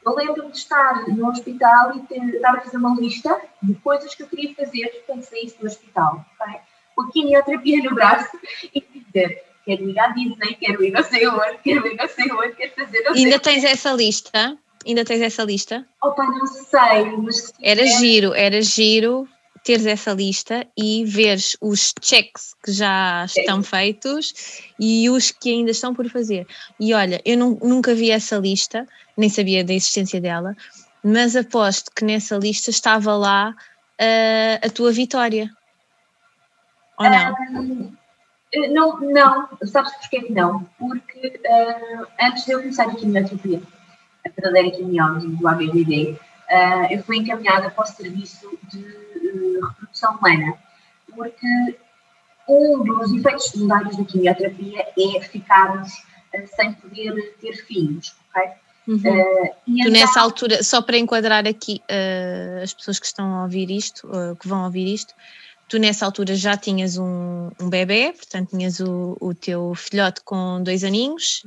[SPEAKER 2] Eu lembro-me de estar no hospital e ter, estar a fazer uma lista de coisas que eu queria fazer quando saísse do hospital, okay? com a quimioterapia no braço e dizer quero ir à Disney, quero ir não sei onde, quero ir não sei onde, quero fazer não
[SPEAKER 1] Ainda tens essa lista? Ainda tens essa lista?
[SPEAKER 2] Opa, não sei, mas...
[SPEAKER 1] Era giro, era giro teres essa lista e veres os checks que já estão feitos e os que ainda estão por fazer. E olha, eu nunca vi essa lista, nem sabia da existência dela, mas aposto que nessa lista estava lá uh, a tua vitória. Ou não?
[SPEAKER 2] Um, não, não, sabes porquê que não? Porque uh, antes de eu começar a quimioterapia, a verdadeira quimiose do ABVD, uh, ah, eu fui encaminhada para o serviço de uh, reprodução humana, porque um dos efeitos secundários da quimioterapia é ficarmos sem poder ter filhos, ok?
[SPEAKER 1] Uhum. Uh, tu então, nessa altura, só para enquadrar aqui uh, as pessoas que estão a ouvir isto, uh, que vão ouvir isto, tu nessa altura já tinhas um, um bebê, portanto tinhas o, o teu filhote com dois aninhos,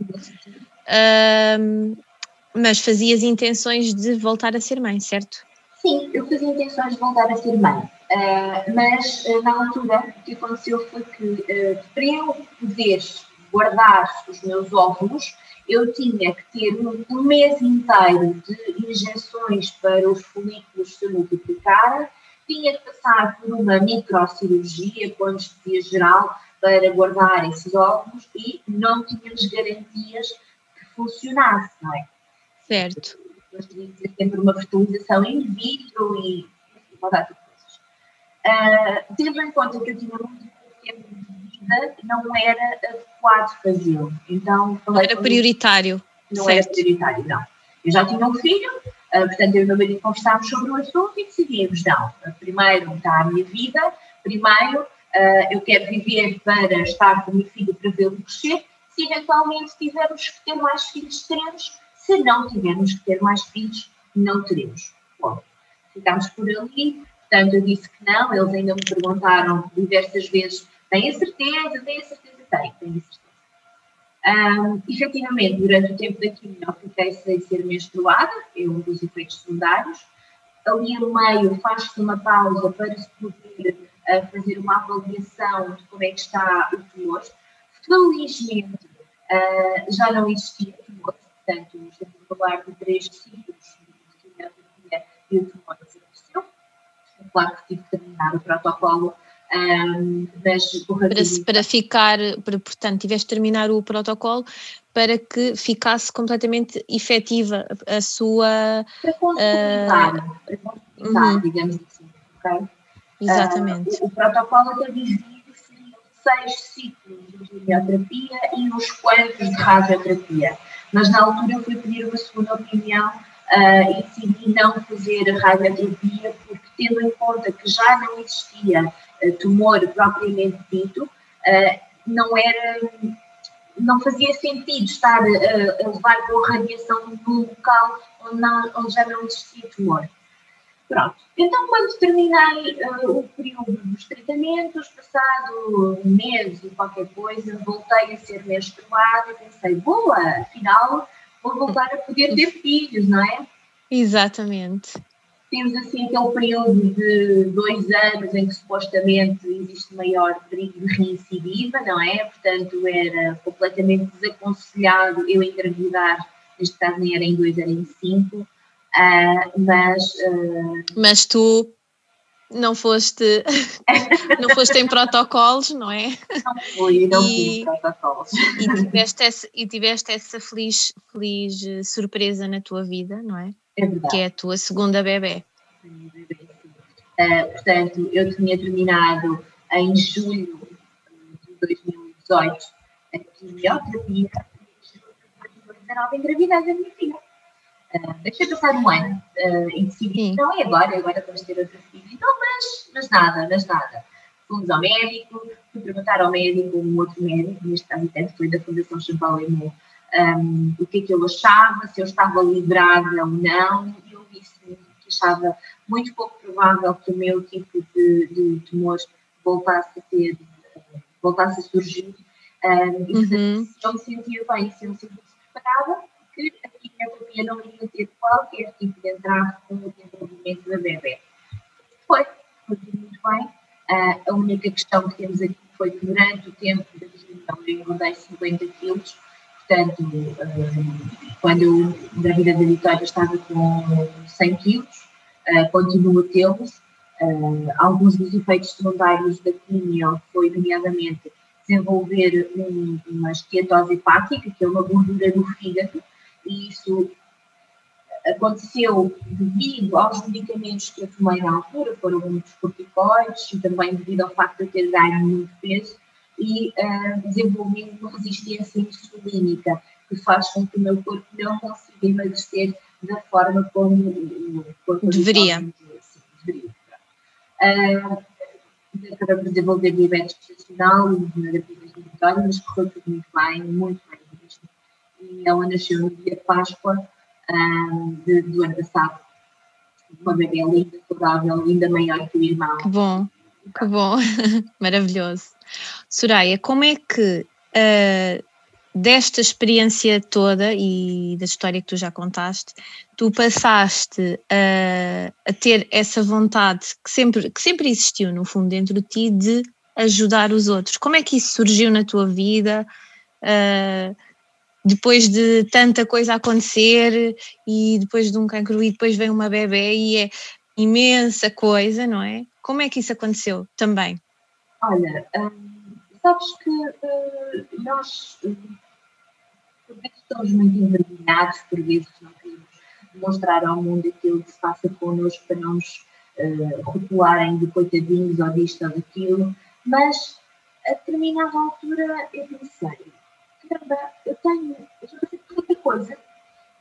[SPEAKER 1] mas fazias intenções de voltar a ser mãe, certo?
[SPEAKER 2] Sim, eu fazia intenções de voltar a ser mãe, uh, mas uh, na altura o que aconteceu foi que uh, para eu poder guardar os meus óvulos, eu tinha que ter um, um mês inteiro de injeções para os folículos se multiplicarem tinha que passar por uma microcirurgia com anestesia geral para guardar esses óvulos e não tínhamos garantias que funcionasse, não é?
[SPEAKER 1] Certo.
[SPEAKER 2] Tínhamos que ter sempre uma fertilização in vitro e uma data de coisas. Uh, tendo em conta que eu tinha muito tempo de vida, não era adequado fazê-lo. Então,
[SPEAKER 1] não era prioritário.
[SPEAKER 2] Não certo. era prioritário, não. Eu já tinha um filho, Uh, portanto, eu e o meu marido conversámos sobre o assunto e decidimos, não, primeiro está a minha vida, primeiro uh, eu quero viver para estar com o meu filho para vê-lo crescer, se eventualmente tivermos que ter mais filhos, teremos, se não tivermos que ter mais filhos, não teremos. Bom, ficámos por ali, portanto eu disse que não, eles ainda me perguntaram diversas vezes, tem a certeza, tem a certeza, tem, tem a certeza. Um, efetivamente, durante o tempo da quimio, fiquei sem ser menstruada, é um dos efeitos secundários. Ali no meio, faz-se uma pausa para se poder uh, fazer uma avaliação de como é que está o tumor. Felizmente, uh, já não existia tumor, portanto, estamos a falar de três ciclos de quimioterapia e o tumor desapareceu. Claro que tive que terminar o protocolo um,
[SPEAKER 1] para, para ficar, para, portanto, tiveste de terminar o protocolo para que ficasse completamente efetiva a sua.
[SPEAKER 2] Para consolidar, uh, para consolidar uhum. digamos assim, ok?
[SPEAKER 1] Exatamente.
[SPEAKER 2] Uh, o, o, protocolo até dizia seis ciclos de quimioterapia e uns quantos de radioterapia. Mas na altura eu fui pedir uma segunda opinião uh, e decidi não fazer a radioterapia porque, tendo em conta que já não existia eh, tumor propriamente dito, eh, não era, não fazia sentido estar a, a levar com radiação num local onde, não, onde já não existia tumor. Pronto. Então, quando terminei uh, o período dos tratamentos, passado um mês ou qualquer coisa, voltei a ser menstruada e pensei, boa, afinal vou voltar a poder ter filhos, não é?
[SPEAKER 1] Exatamente
[SPEAKER 2] temos assim aquele período de dois anos em que supostamente existe maior perigo de reincidiva, não é? Portanto, era completamente desaconselhado eu engravidar, neste caso nem era em dois, era em cinco, uh, mas... Uh...
[SPEAKER 1] Mas tu não foste, <laughs> não foste em protocolos, não é?
[SPEAKER 2] Não fui, não e, fui em protocolos.
[SPEAKER 1] E tiveste, essa, e tiveste essa feliz, feliz eh, surpresa na tua vida, não é?
[SPEAKER 2] É verdade.
[SPEAKER 1] Que é a tua segunda bebê.
[SPEAKER 2] Uh, portanto, eu tinha terminado em julho de 2018 a quimioterapia e 2019 engravidei da minha filha. Uh, deixei passar um ano uh, e decidi, não é agora, agora vamos ter outra filha. Então, mas, mas nada, mas nada. Fomos ao médico, fui perguntar ao médico, um outro médico, neste caso até foi da Fundação Champal Lemon, um, o que é que eu achava, se eu estava liberada ou não. Eu disse que achava muito pouco provável que o meu tipo de, de tumor voltasse a ter, voltasse a surgir. Um, e uhum. se eu me sentia bem, se eu me sentia preparada, que a quimioterapia não ia ter qualquer tipo de entrave com o desenvolvimento da bebê. Foi, foi muito bem. Uh, a única questão que temos aqui foi que durante o tempo da quimio eu engordei 50 quilos, portanto, uh, quando eu engravidei da Vitória estava com 100 quilos, uh, continuo a tê-los. Uh, alguns dos efeitos secundários da quimio foi, nomeadamente, desenvolver um, uma esteatose hepática, que é uma gordura no fígado, e isso aconteceu devido aos medicamentos que eu tomei na altura, foram muitos corticoides, e também devido ao facto de eu ter ganho muito peso, e uh, desenvolvi uma resistência insulínica, que faz com que o meu corpo não consiga emagrecer da forma como o corpo
[SPEAKER 1] deveria.
[SPEAKER 2] Sim, deveria. Uh, acabei por desenvolver diabetes gestacional e vitória, mas correu tudo muito bem, muito bem. E ela nasceu no dia de Páscoa um, de, do ano passado. Uma bebê linda, saudável, ainda maior que o irmão.
[SPEAKER 1] Que bom, que bom, <laughs> maravilhoso. Soraya, como é que uh, desta experiência toda e da história que tu já contaste, tu passaste a, a, ter essa vontade que sempre, que sempre existiu, no fundo, dentro de ti, de ajudar os outros. Como é que isso surgiu na tua vida? Uh, depois de tanta coisa acontecer e depois de um cancro e depois vem uma bebê e é imensa coisa, não é? Como é que isso aconteceu também?
[SPEAKER 2] Olha, hum, sabes que uh, nós por vezes estamos muito envergonhados, por vezes não queremos mostrar ao mundo aquilo que se passa connosco para não nos uh, rotularem de coitadinhos ou disto ou daquilo, mas a determinada altura eu pensei, eu tenho, eu já tanta coisa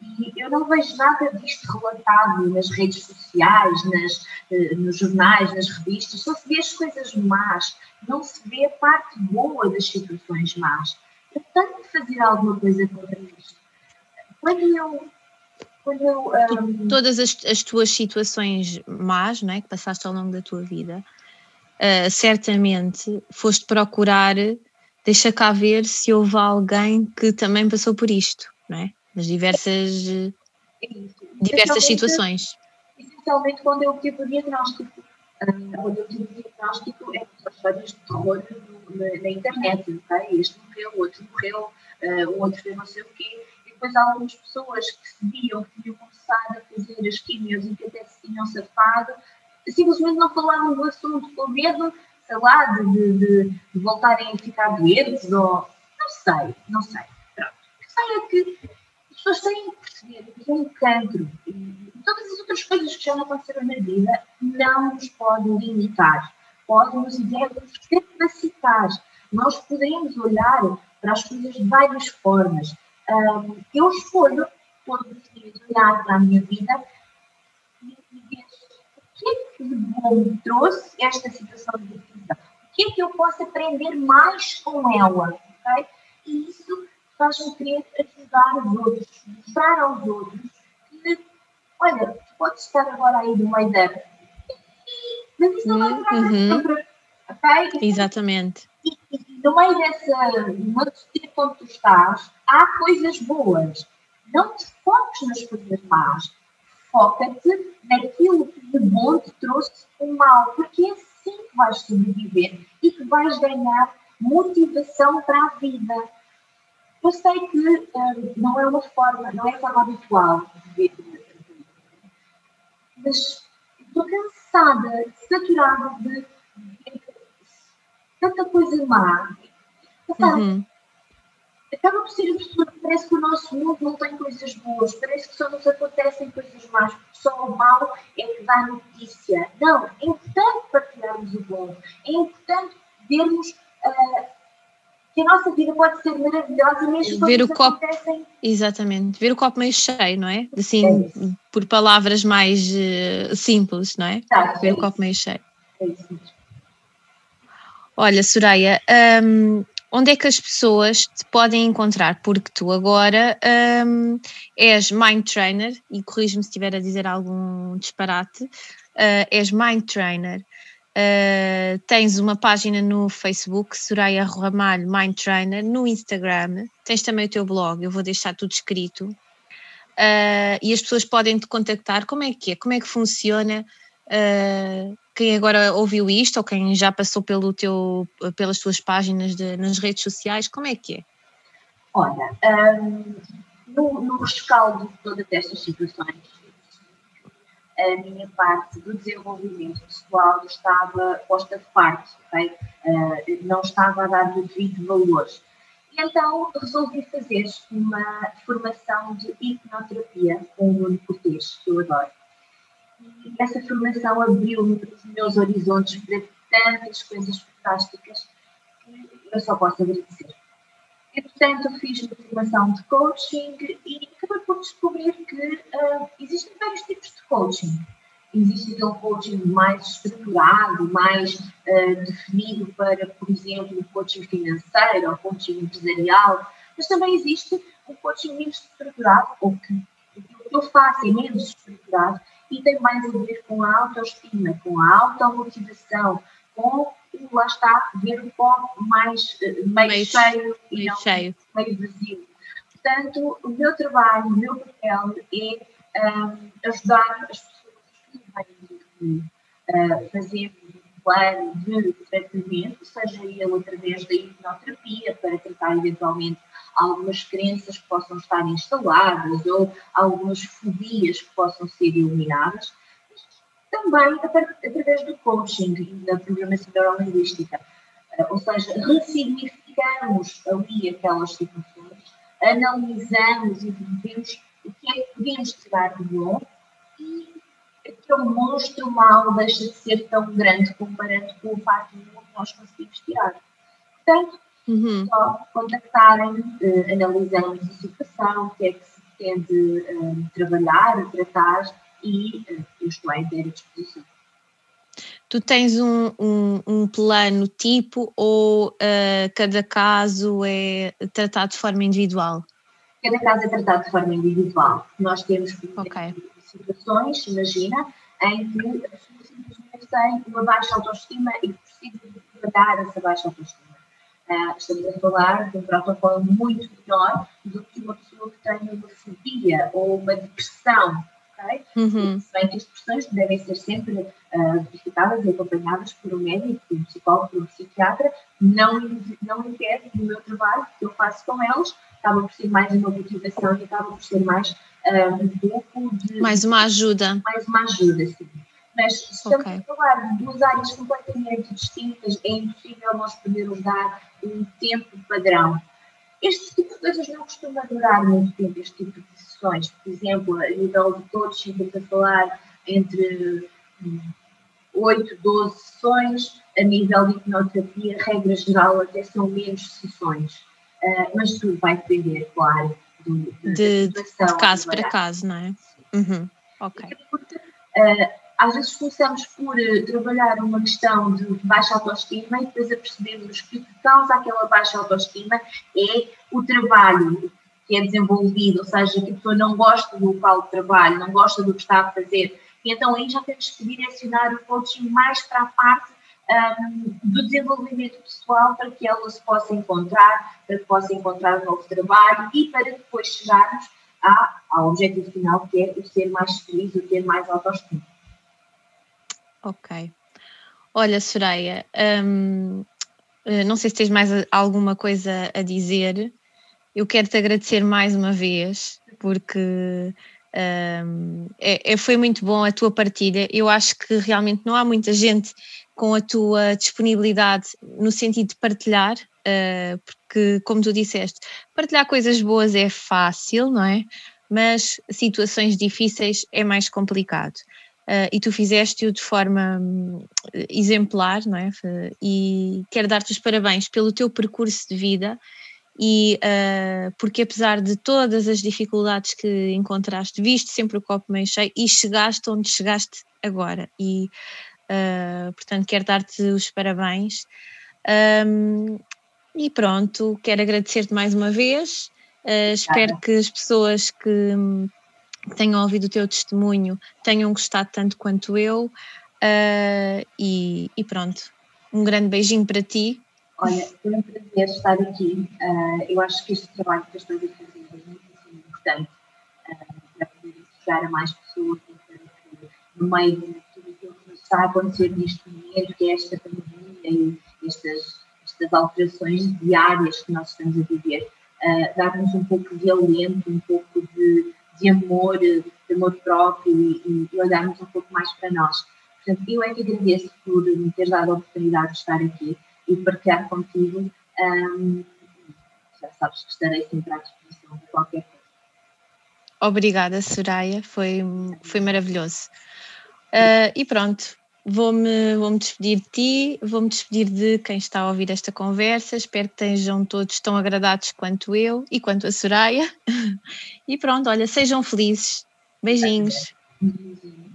[SPEAKER 2] e eu não vejo nada disto relatado nas redes sociais, nas, uh, nos jornais, nas revistas, só se vê as coisas más, não se vê a parte boa das situações más eu tenho que fazer alguma coisa contra isto. Quando eu. Quando eu um...
[SPEAKER 1] Todas as, as, tuas situações más não é, que passaste ao longo da tua vida, uh, certamente foste procurar, deixa cá ver se houve alguém que também passou por isto, não é? Nas diversas, é diversas situações.
[SPEAKER 2] Essencialmente quando eu tive o diagnóstico. Uh, quando eu tive o diagnóstico, é histórias de terror na, na internet, ok? Este morreu, o outro morreu, uh, o outro fez não sei o quê. E depois algumas pessoas que se viam que tinham começado a fazer as químios e que até se tinham safado, simplesmente não falavam do assunto com medo, sei lá, de, de, de voltarem a ficar doentes ou. Não sei, não sei. Pronto. O que sei é que as pessoas têm que perceber que um cancro e todas as outras coisas que já não aconteceram na vida não nos podem limitar podem nos capacitar. Nós podemos olhar para as coisas de várias formas. Um, eu escolho, todos os dias, olhar para a minha vida e ver o que é que de bom trouxe esta situação de que é que eu posso aprender mais com ela, ok? E isso faz-me querer ajudar os outros, mostrar aos outros que, olha, pode estar agora aí no meio da mas isso não vai uhum. sempre. Ok?
[SPEAKER 1] Exatamente.
[SPEAKER 2] E, e no meio dessa, no sítio onde tu estás, há coisas boas. Não te foques nas coisas más. Foca-te naquilo que de bom te trouxe o mal, porque é assim que vais sobreviver e que vais ganhar motivação para a vida. Eu sei que um, não é uma forma, não é a forma habitual de viver, mas estou cansada, saturada de tanta coisa má. Uhum. Acaba por ser absurdo, parece que o nosso mundo não tem coisas boas, parece que só nos acontecem coisas más, porque só o mal é que dá notícia. Não, é importante partilharmos o bom, é importante vermos uh, que a nossa vida pode ser maravilhosa mesmo
[SPEAKER 1] ver o copo acontecem... exatamente. Ver o copo meio cheio não é? Assim é por palavras mais uh, simples não é?
[SPEAKER 2] Exato,
[SPEAKER 1] ver
[SPEAKER 2] é
[SPEAKER 1] o copo meio cheio.
[SPEAKER 2] É isso.
[SPEAKER 1] olha Soraya um, onde é que as pessoas te podem encontrar porque tu agora um, és mind trainer e corrijo-me se estiver a dizer algum disparate uh, és mind trainer Uh, tens uma página no Facebook, Soraya Ramalho Mind Trainer, no Instagram, tens também o teu blog, eu vou deixar tudo escrito. uh, e as pessoas podem te contactar. Como é que é? Como é que funciona? Uh, quem agora ouviu isto ou quem já passou pelo teu, pelas tuas páginas de, nas redes sociais, como é que é?
[SPEAKER 2] Olha, um, no, no rescaldo de todas estas situações, a minha parte do desenvolvimento pessoal estava posta de parte, okay? uh, não estava a dar devido valor. E então resolvi fazer uma formação de hipnoterapia com o Nuno Cortês, que eu adoro. Essa formação abriu-me os meus horizontes para tantas coisas fantásticas que eu só posso agradecer. E, portanto, fiz uma formação de coaching e acabei por descobrir que uh, existem vários tipos de coaching. Existe aquele coaching mais estruturado, mais uh, definido para, por exemplo, coaching financeiro ou coaching empresarial, mas também existe o coaching menos estruturado, ou que o que eu faço é menos estruturado e tem mais a ver com a autoestima, com a automotivação, com lá está, ver o copo mais eh, meio, meio cheio e meio não cheio. meio vazio. Portanto, o meu trabalho, o meu papel é um, ajudar as pessoas que vêm uh, fazer um plano de tratamento, seja ele através da hipnoterapia, para tratar eventualmente algumas crenças que possam estar instaladas ou algumas fobias que possam ser eliminadas também através do coaching e da programação neurolinguística. Eh, ou seja, ressignificamos ali aquelas situações, analisamos e vemos o que é que podemos tirar de bom e aquele monstro mau deixa de ser tão grande comparando com o facto de nós conseguimos tirar. Portanto, uhum. só contactarem, uh, analisamos a situação, o que é que se pretende uh, trabalhar, tratar e uh, eu estou à inteira disposição.
[SPEAKER 1] Tu tens um, um, um plano tipo ou uh, cada caso é tratado de forma individual?
[SPEAKER 2] Cada caso é tratado de forma individual. Nós temos okay. situações, imagina, em que a pessoa simplesmente tem uma baixa autoestima e precisa de trabalhar essa baixa autoestima. Uh, estamos a falar de um protocolo muito menor do que uma pessoa que tem uma fobia ou uma depressão ok? Uhum. Se bem que as expressões devem ser sempre uh, verificadas e acompanhadas por um médico, por um psicólogo, por um psiquiatra, não, não impede o meu trabalho que eu faço com elas, acaba por ser mais uma motivação e acaba por ser mais uh, um pouco de.
[SPEAKER 1] Mais uma ajuda.
[SPEAKER 2] Mais uma ajuda, sim. Mas se estamos okay. a falar de duas áreas completamente distintas, é impossível nós podermos dar um tempo padrão. Este tipo de coisas não costuma durar muito tempo, este tipo de sessões. Por exemplo, a nível de todos, estamos a falar entre 8, hum, 12 sessões. A nível de hipnoterapia, regra geral, até são menos sessões. Uh, mas tudo vai depender, claro,
[SPEAKER 1] do, de, de, caso para caso, não é? Uhum. Ok.
[SPEAKER 2] Uh, às vezes começamos por uh, trabalhar uma questão de baixa autoestima e depois apercebemos que o que causa aquela baixa autoestima é o trabalho que é desenvolvido, ou seja, que a pessoa não gosta do local de trabalho, não gosta do que está a fazer. E então aí já temos que direcionar o coaching mais para a parte um, do desenvolvimento pessoal para que ela se possa encontrar, para que possa encontrar um novo trabalho e para depois chegarmos ao objetivo final que é o ser mais feliz, o ter mais autoestima.
[SPEAKER 1] Ok. Olha, Soraya, hum, eh, não sei se tens mais alguma coisa a dizer. Eu quero te agradecer mais uma vez, porque hum, é, é, foi muito bom a tua partilha. Eu acho que realmente não há muita gente com a tua disponibilidade no sentido de partilhar, uh, porque, como tu disseste, partilhar coisas boas é fácil, não é? Mas situações difíceis é mais complicado uh, e tu fizeste-o de forma um, exemplar, não é? E quero dar-te os parabéns pelo teu percurso de vida e uh, porque apesar de todas as dificuldades que encontraste, viste sempre o copo meio cheio e chegaste onde chegaste agora. E uh, portanto quero dar-te os parabéns. Um, e pronto, quero agradecer-te mais uma vez. Espero que as pessoas que que tenham ouvido o teu testemunho tenham gostado tanto quanto eu. Uh, e, e, pronto, um grande beijinho para ti.
[SPEAKER 2] Olha, foi um prazer estar aqui. Uh, eu acho que este trabalho que estás a fazer é muito importante. Uh, chegar a mais pessoas, no meio de tudo aquilo que está a acontecer neste momento, que é esta pandemia e estas, estas alterações diárias que nós estamos a viver, dar-nos um pouco de alento, um pouco de, de amor, de amor próprio e, e olharmos um pouco mais para nós. Portanto, eu é que agradeço por me ter dado a oportunidade de estar aqui e partilhar contigo. Um, já sabes que estarei sempre à disposição de qualquer coisa.
[SPEAKER 1] Obrigada, Soraya, foi, foi maravilhoso. Uh, e pronto, vou-me vou -me despedir de ti, vou-me despedir de quem está a ouvir esta conversa. Espero que estejam todos tão agradados quanto eu e quanto a Soraya. <laughs> E pronto, olha, sejam felizes. Beijinhos. Beijinhos.